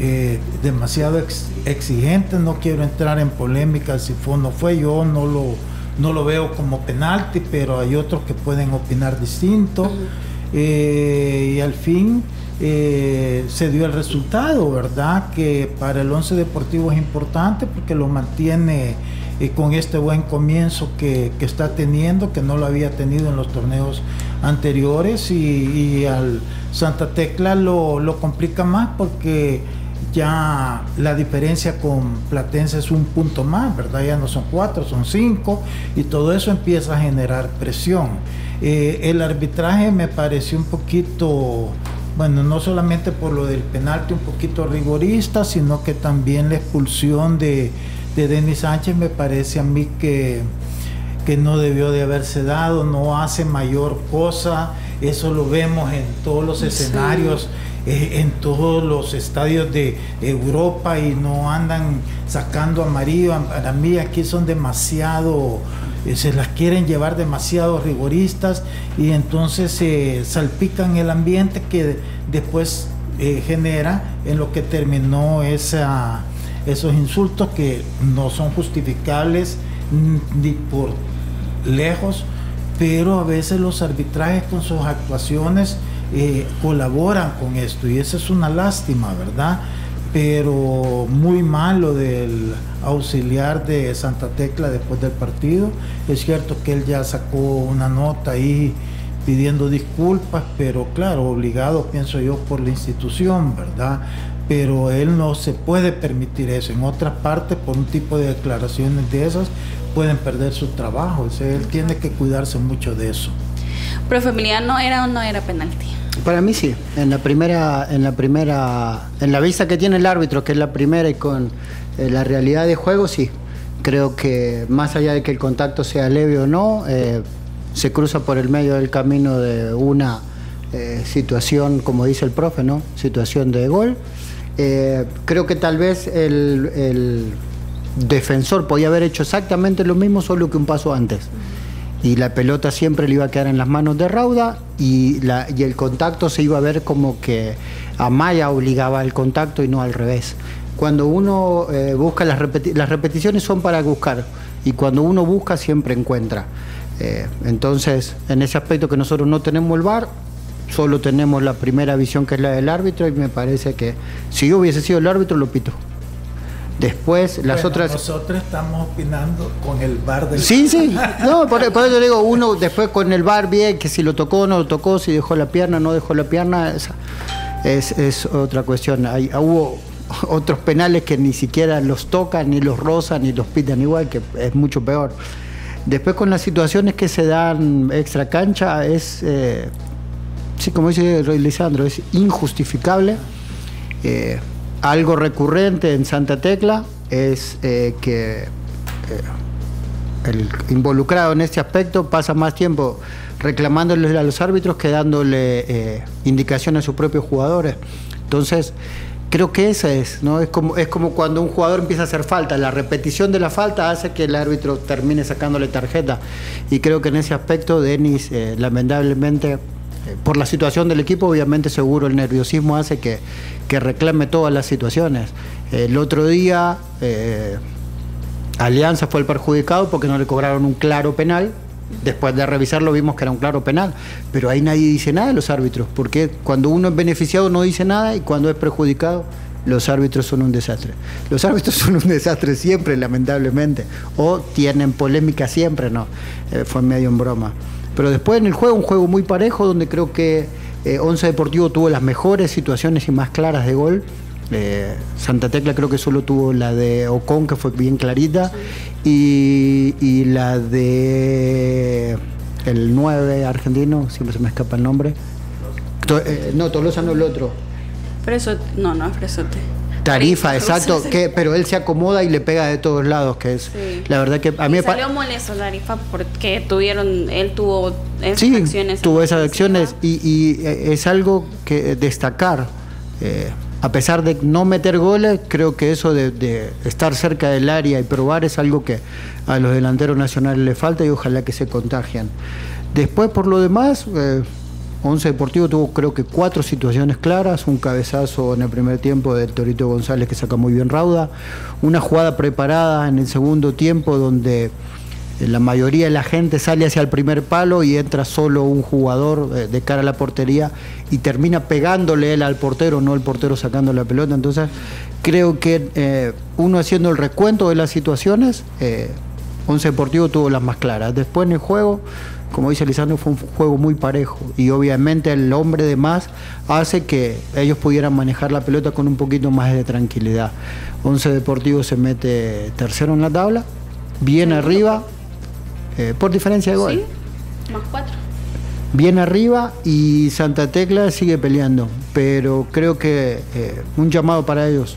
E: eh, demasiado exigente. No quiero entrar en polémica si fue o no fue. Yo no lo, no lo veo como penalti, pero hay otros que pueden opinar distinto. Eh, y al fin eh, se dio el resultado, ¿verdad? Que para el Once Deportivo es importante porque lo mantiene eh, con este buen comienzo que, está teniendo, que no lo había tenido en los torneos anteriores y, al Santa Tecla lo, lo, complica más porque ya la diferencia con Platense es un punto más, ¿verdad? Ya no son cuatro, son cinco y todo eso empieza a generar presión. Eh, el arbitraje me pareció un poquito bueno, no solamente por lo del penalti un poquito rigorista, sino que también la expulsión de, Denis Sánchez me parece a mí que, que no debió de haberse dado, no hace mayor cosa, eso lo vemos en todos los escenarios. Eh, en todos los estadios de Europa y no andan sacando amarillo. Para mí aquí son demasiado se las quieren llevar demasiado rigoristas y entonces se salpican el ambiente que después eh, genera en lo que terminó esa, esos insultos que no son justificables ni por lejos, pero a veces los arbitrajes con sus actuaciones eh, colaboran con esto y esa es una lástima, ¿verdad? Pero muy malo del auxiliar de Santa Tecla después del partido. Es cierto que él ya sacó una nota ahí pidiendo disculpas, pero claro, obligado, pienso yo, por la institución, ¿verdad? Pero él no se puede permitir eso. En otras partes, por un tipo de declaraciones de esas, pueden perder su trabajo. él tiene que cuidarse mucho de eso.
D: Profe Emiliano, ¿era o no era penalti?
F: Para mí sí, en la primera, en la primera, en la vista que tiene el árbitro, que es la primera y con eh, la realidad de juego, sí. Creo que más allá de que el contacto sea leve o no, eh, se cruza por el medio del camino de una eh, situación, como dice el profe, ¿no? Situación de gol. creo que tal vez el, el defensor podía haber hecho exactamente lo mismo, solo que un paso antes y la pelota siempre le iba a quedar en las manos de Rauda y, la, y el contacto se iba a ver como que Amaya obligaba el contacto y no al revés. Cuando uno eh, busca las, las repeticiones son para buscar y cuando uno busca siempre encuentra. Eh, entonces, en ese aspecto que nosotros no tenemos el VAR, solo tenemos la primera visión que es la del árbitro y me parece que si yo hubiese sido el árbitro lo pito. Después, las otras.
E: Nosotros estamos opinando con el bar del.
F: Sí, sí. No, por, eso digo, uno después con el bar bien, que si lo tocó o no lo tocó, si dejó la pierna no dejó la pierna, es, es, otra cuestión. Hay, hubo otros penales que ni siquiera los tocan, ni los rozan, ni los pitan igual, que es mucho peor. Después con las situaciones que se dan extra cancha, es, eh, sí, como dice Lisandro, es injustificable. Eh, algo recurrente en Santa Tecla es eh, que el involucrado en este aspecto pasa más tiempo reclamándole a los árbitros que dándole indicaciones a sus propios jugadores. Entonces, Creo que esa es, ¿no? Es como, es como cuando un jugador empieza a hacer falta. La repetición de la falta hace que el árbitro termine sacándole tarjeta. Y creo que en ese aspecto, Denis, eh, lamentablemente, eh, por la situación del equipo, obviamente seguro el nerviosismo hace que, que reclame todas las situaciones. El otro día, eh, Alianza fue el perjudicado porque no le cobraron un claro penal Después de revisarlo vimos que era un claro penal, pero ahí nadie dice nada de los árbitros, porque cuando uno es beneficiado no dice nada y cuando es perjudicado los árbitros son un desastre. Los árbitros son un desastre siempre, lamentablemente, o tienen polémica siempre, no, eh, fue medio en broma. Pero después en el juego, un juego muy parejo, donde creo que eh, Once Deportivo tuvo las mejores situaciones y más claras de gol. Eh, Santa Tecla creo que solo tuvo la de Ocon, que fue bien clarita, y, la de el 9 argentino, siempre se me escapa el nombre. Eh, no, Tolosa no el otro.
D: Preso, no, no es Fresote.
F: Tarifa, exacto, que, pero él se acomoda y le pega de todos lados, que es la verdad que a mí
D: y salió molesto Tarifa porque tuvieron, él tuvo esas sí, acciones.
F: tuvo esas acciones y, es algo que destacar. Eh, a pesar de no meter goles, creo que eso de, estar cerca del área y probar es algo que a los delanteros nacionales le falta y ojalá que se contagian. Después, por lo demás, eh, Once Deportivo tuvo creo que cuatro situaciones claras, un cabezazo en el primer tiempo del Torito González que saca muy bien Rauda, una jugada preparada en el segundo tiempo donde la mayoría de la gente sale hacia el primer palo y entra solo un jugador eh, de cara a la portería y termina pegándole él al portero, no el portero sacando la pelota. Entonces, creo que eh, uno haciendo el recuento de las situaciones, eh, Once Deportivo tuvo las más claras. Después en el juego, como dice Lisandro, fue un juego muy parejo y obviamente el hombre de más hace que ellos pudieran manejar la pelota con un poquito más de tranquilidad. Once Deportivo se mete tercero en la tabla, bien arriba, eh, por diferencia de gol.
D: Sí, más cuatro.
F: Bien arriba y Santa Tecla sigue peleando, pero creo que eh, un llamado para ellos,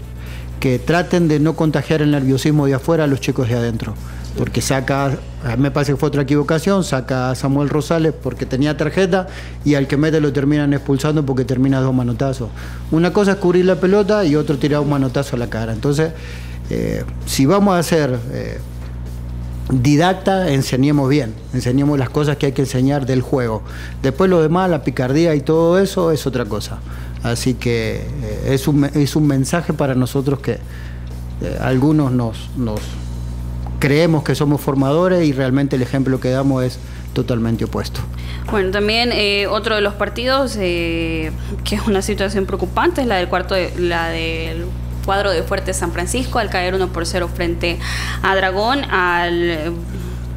F: que traten de no contagiar el nerviosismo de afuera a los chicos de adentro. Porque saca, a mí me parece que fue otra equivocación, saca a Samuel Rosales porque tenía tarjeta y al que mete lo terminan expulsando porque termina dos manotazos. Una cosa es cubrir la pelota y otro tirar un manotazo a la cara. Entonces, eh, si vamos a hacer didacta, enseñemos bien, enseñemos las cosas que hay que enseñar del juego. Después lo demás, la picardía y todo eso es otra cosa. Así que eh, es, un, es un mensaje para nosotros que eh, algunos nos, nos creemos que somos formadores y realmente el ejemplo que damos es totalmente opuesto.
D: Bueno, también eh, otro de los partidos que es una situación preocupante es la del cuarto, de, la del cuadro de Fuerte San Francisco al caer 1 por 0 frente a Dragón. Al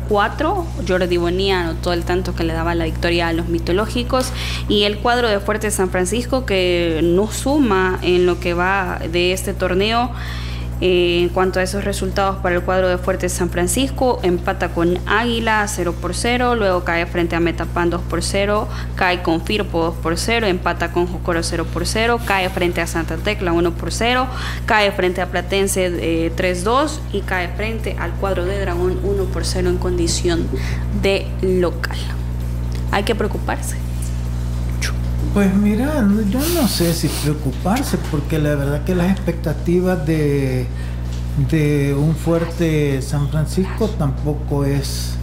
D: 4, Jordi Bonilla anotó el tanto que le daba la victoria a los mitológicos y el cuadro de Fuerte San Francisco que no suma en lo que va de este torneo eh, en cuanto a esos resultados para el cuadro de Fuerte San Francisco, empata con Águila 0 por 0, luego cae frente a Metapan 2 por 0, cae con Firpo 2 por 0, empata con Jocoro 0 por 0, cae frente a Santa Tecla 1 por 0, cae frente a Platense 3-2 eh, y cae frente al cuadro de Dragón 1 por 0 en condición de local. Hay que preocuparse.
E: Pues mira, yo no sé si preocuparse, porque la verdad que las expectativas de, de un fuerte San Francisco tampoco es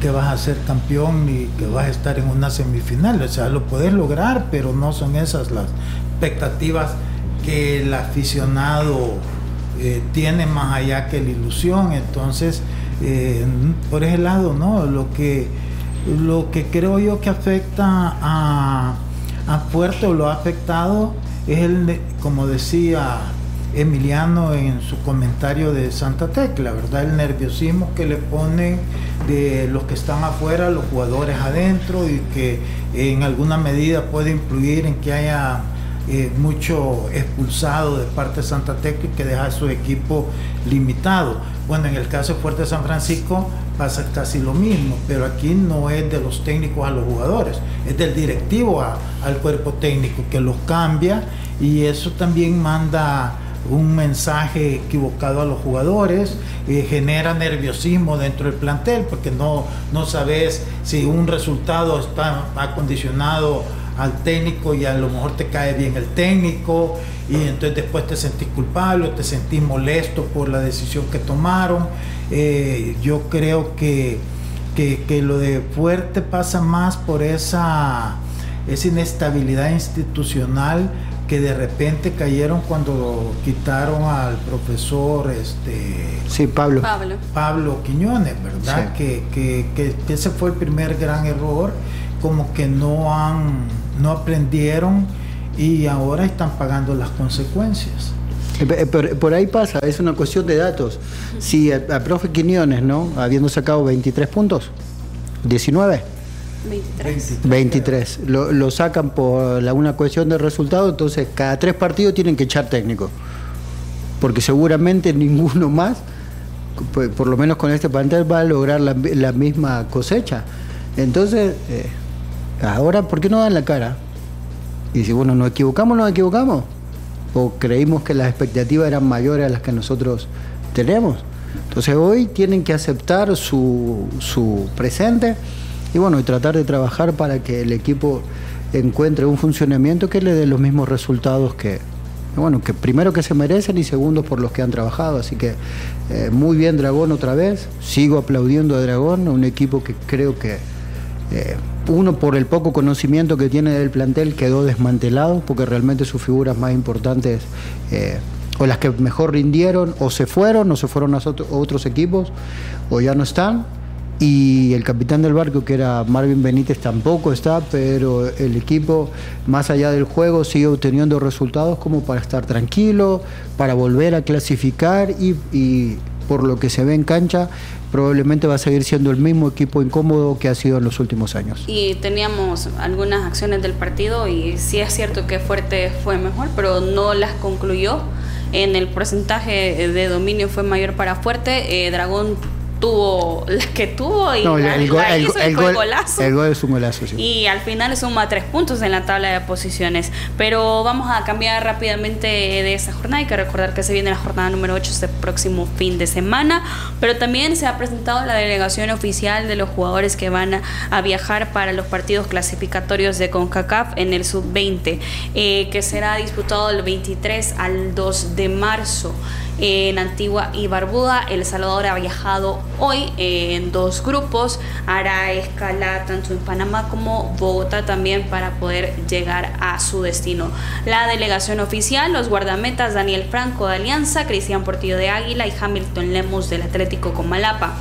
E: que vas a ser campeón ni que vas a estar en una semifinal. O sea, lo puedes lograr, pero no son esas las expectativas que el aficionado eh, tiene más allá que la ilusión. Entonces, eh, por ese lado, ¿no? Lo que lo que creo yo que afecta a, a Fuerte o lo ha afectado es el, como decía Emiliano en su comentario de Santa Tecla, ¿verdad? El nerviosismo que le ponen de los que están afuera, los jugadores adentro y que en alguna medida puede influir en que haya eh, mucho expulsado de parte de Santa Tecla y que deja a su equipo limitado. Bueno, en el caso de Fuerte San Francisco pasa casi lo mismo, pero aquí no es de los técnicos a los jugadores, es del directivo al cuerpo técnico que los cambia y eso también manda un mensaje equivocado a los jugadores, eh, genera nerviosismo dentro del plantel porque no, no sabes si un resultado está acondicionado al técnico y a lo mejor te cae bien el técnico y entonces después te sentís culpable o te sentís molesto por la decisión que tomaron. Eh, yo creo que, que, que, lo de fuerte pasa más por esa, esa inestabilidad institucional que de repente cayeron cuando quitaron al profesor este
F: sí Pablo.
E: Pablo, Pablo Quiñones verdad que, que, que, ese fue el primer gran error como que no han no aprendieron y ahora están pagando las consecuencias
F: por, por ahí pasa, es una cuestión de datos. Si a, a profe Quiñones, ¿no? Habiendo sacado 23 puntos, 19,
D: 23.
F: 23. Lo, lo sacan por la, una cuestión de resultado, entonces cada tres partidos tienen que echar técnico. Porque seguramente ninguno más, por, por lo menos con este plantel, va a lograr la, la misma cosecha. Entonces, eh, ahora, ¿por qué no dan la cara? Y si, bueno, nos equivocamos, nos equivocamos. O creímos que las expectativas eran mayores a las que nosotros tenemos. Entonces hoy tienen que aceptar su, su presente y bueno, y tratar de trabajar para que el equipo encuentre un funcionamiento que le dé los mismos resultados que, bueno, que primero que se merecen y segundo por los que han trabajado. Así que eh, muy bien Dragón otra vez, sigo aplaudiendo a Dragón, un equipo que creo que eh, uno por el poco conocimiento que tiene del plantel quedó desmantelado porque realmente sus figuras más importantes eh, o las que mejor rindieron o se fueron o se fueron a otros equipos o ya no están. Y el capitán del barco que era Marvin Benítez tampoco está, pero el equipo más allá del juego sigue obteniendo resultados como para estar tranquilo, para volver a clasificar y, y por lo que se ve en cancha probablemente va a seguir siendo el mismo equipo incómodo que ha sido en los últimos años.
D: Y teníamos algunas acciones del partido y sí es cierto que Fuerte fue mejor, pero no las concluyó. En el porcentaje de dominio fue mayor para Fuerte. Eh, Dragón tuvo la que tuvo y
F: no, el, gol,
D: la
F: el,
D: hizo
F: el
D: fue
F: gol,
D: golazo.
F: el gol es un golazo, sí.
D: Y al final suma tres puntos en la tabla de posiciones. Pero vamos a cambiar rápidamente de esta jornada. Hay que recordar que se viene la jornada número 8 este próximo fin de semana. Pero también se ha presentado la delegación oficial de los jugadores que van a, a viajar para los partidos clasificatorios de CONCACAF en el sub-20, eh, que será disputado del 23 al 2 de marzo en Antigua y Barbuda. El Salvador ha viajado hoy en dos grupos, hará escala tanto en Panamá como Bogotá también para poder llegar a su destino. La delegación oficial, los guardametas Daniel Franco de Alianza, Cristian Portillo de Águila y Hamilton Lemus del Atlético Comalapa.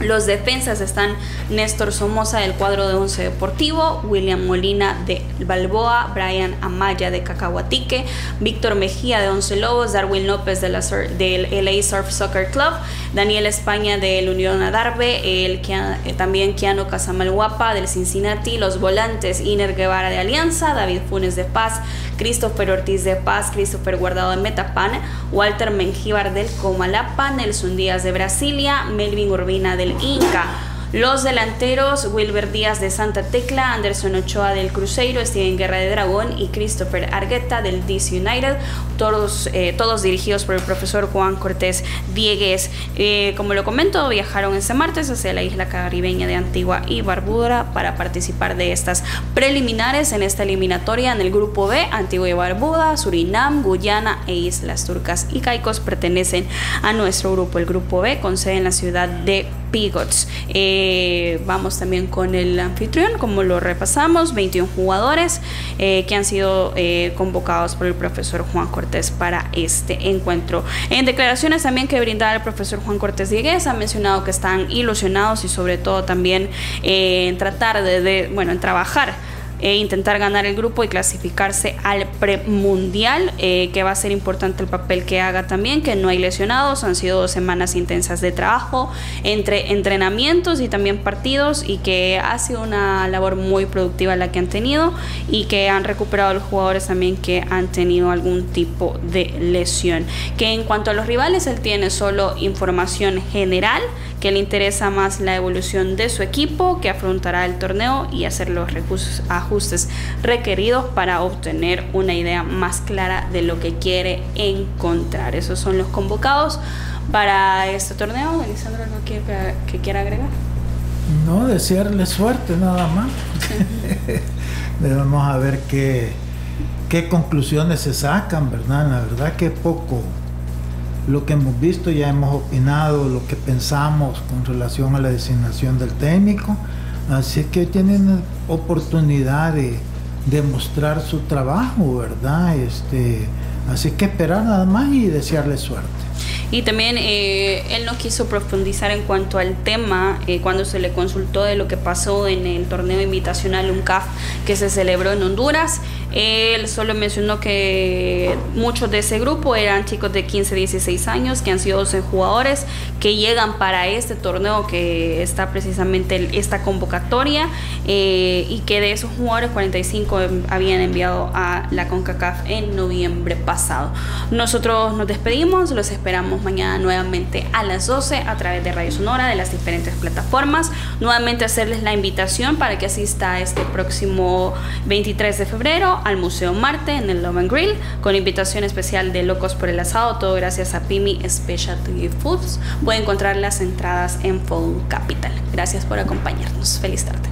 D: Los defensas están Néstor Somoza del cuadro de Once Deportivo, William Molina de Balboa, Brian Amaya de Cacahuatique, Víctor Mejía de Once Lobos, Darwin López de la, del LA Surf Soccer Club, Daniel España del Unión Adarve, el, eh, también Kiano Casamalguapa del Cincinnati, los volantes Iner Guevara de Alianza, David Funes de Paz, Christopher Ortiz de Paz, Christopher Guardado de Metapan, Walter Mengíbar del Comalapa, Nelson Díaz de Brasilia, Melvin Urbina del Inca. Los delanteros, Wilber Díaz de Santa Tecla, Anderson Ochoa del Cruzeiro, Steven Guerra de Dragón y Christopher Argueta del DC United, todos, eh, todos dirigidos por el profesor Juan Cortés Diegues. Eh, como lo comento, viajaron este martes hacia la isla caribeña de Antigua y Barbuda para participar de estas preliminares en esta eliminatoria en el grupo B. Antigua y Barbuda, Surinam, Guyana e Islas Turcas y Caicos pertenecen a nuestro grupo, el grupo B, con sede en la ciudad de Pigots. Eh, vamos también con el anfitrión, como lo repasamos, 21 jugadores eh, que han sido eh, convocados por el profesor Juan Cortés para este encuentro. En declaraciones también que brindaba el profesor Juan Cortés Diegues, ha mencionado que están ilusionados y sobre todo también en tratar de, bueno, en trabajar e intentar ganar el grupo y clasificarse al premundial, eh, que va a ser importante el papel que haga también, que no hay lesionados, han sido dos semanas intensas de trabajo entre entrenamientos y también partidos y que ha sido una labor muy productiva la que han tenido y que han recuperado los jugadores también que han tenido algún tipo de lesión. Que en cuanto a los rivales, él tiene solo información general, que le interesa más la evolución de su equipo, que afrontará el torneo y hacer los recursos, ajustes requeridos para obtener una idea más clara de lo que quiere encontrar. Esos son los convocados para este torneo. Alessandro, ¿no quiere que, quiera agregar?
E: No, desearle suerte nada más. Debemos a ver qué, qué conclusiones se sacan, ¿verdad? La verdad que poco lo que hemos visto, ya hemos opinado lo que pensamos con relación a la designación del técnico. Así que tienen oportunidad de demostrar su trabajo, ¿verdad? Este, así que esperar nada más y desearle suerte.
D: Y también eh, él no quiso profundizar en cuanto al tema eh, cuando se le consultó de lo que pasó en el torneo invitacional UNCAF que se celebró en Honduras. Él solo mencionó que muchos de ese grupo eran chicos de 15, 16 años, que han sido 12 jugadores, que llegan para este torneo que está precisamente esta convocatoria eh, y que de esos jugadores 45 habían enviado a la CONCACAF en noviembre pasado. Nosotros nos despedimos, los esperamos mañana nuevamente a las 12 a través de Radio Sonora, de las diferentes plataformas. Nuevamente hacerles la invitación para que asista este próximo 23 de febrero al Museo Marte en el Love Grill con invitación especial de Locos por el Asado, todo gracias a Pimi Specialty Foods. Puede encontrar las entradas en Phone Capital. Gracias por acompañarnos. Feliz tarde.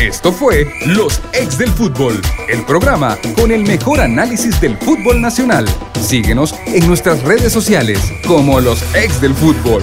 B: Esto fue Los Ex del Fútbol, el programa con el mejor análisis del fútbol nacional. Síguenos en nuestras redes sociales como Los Ex del Fútbol.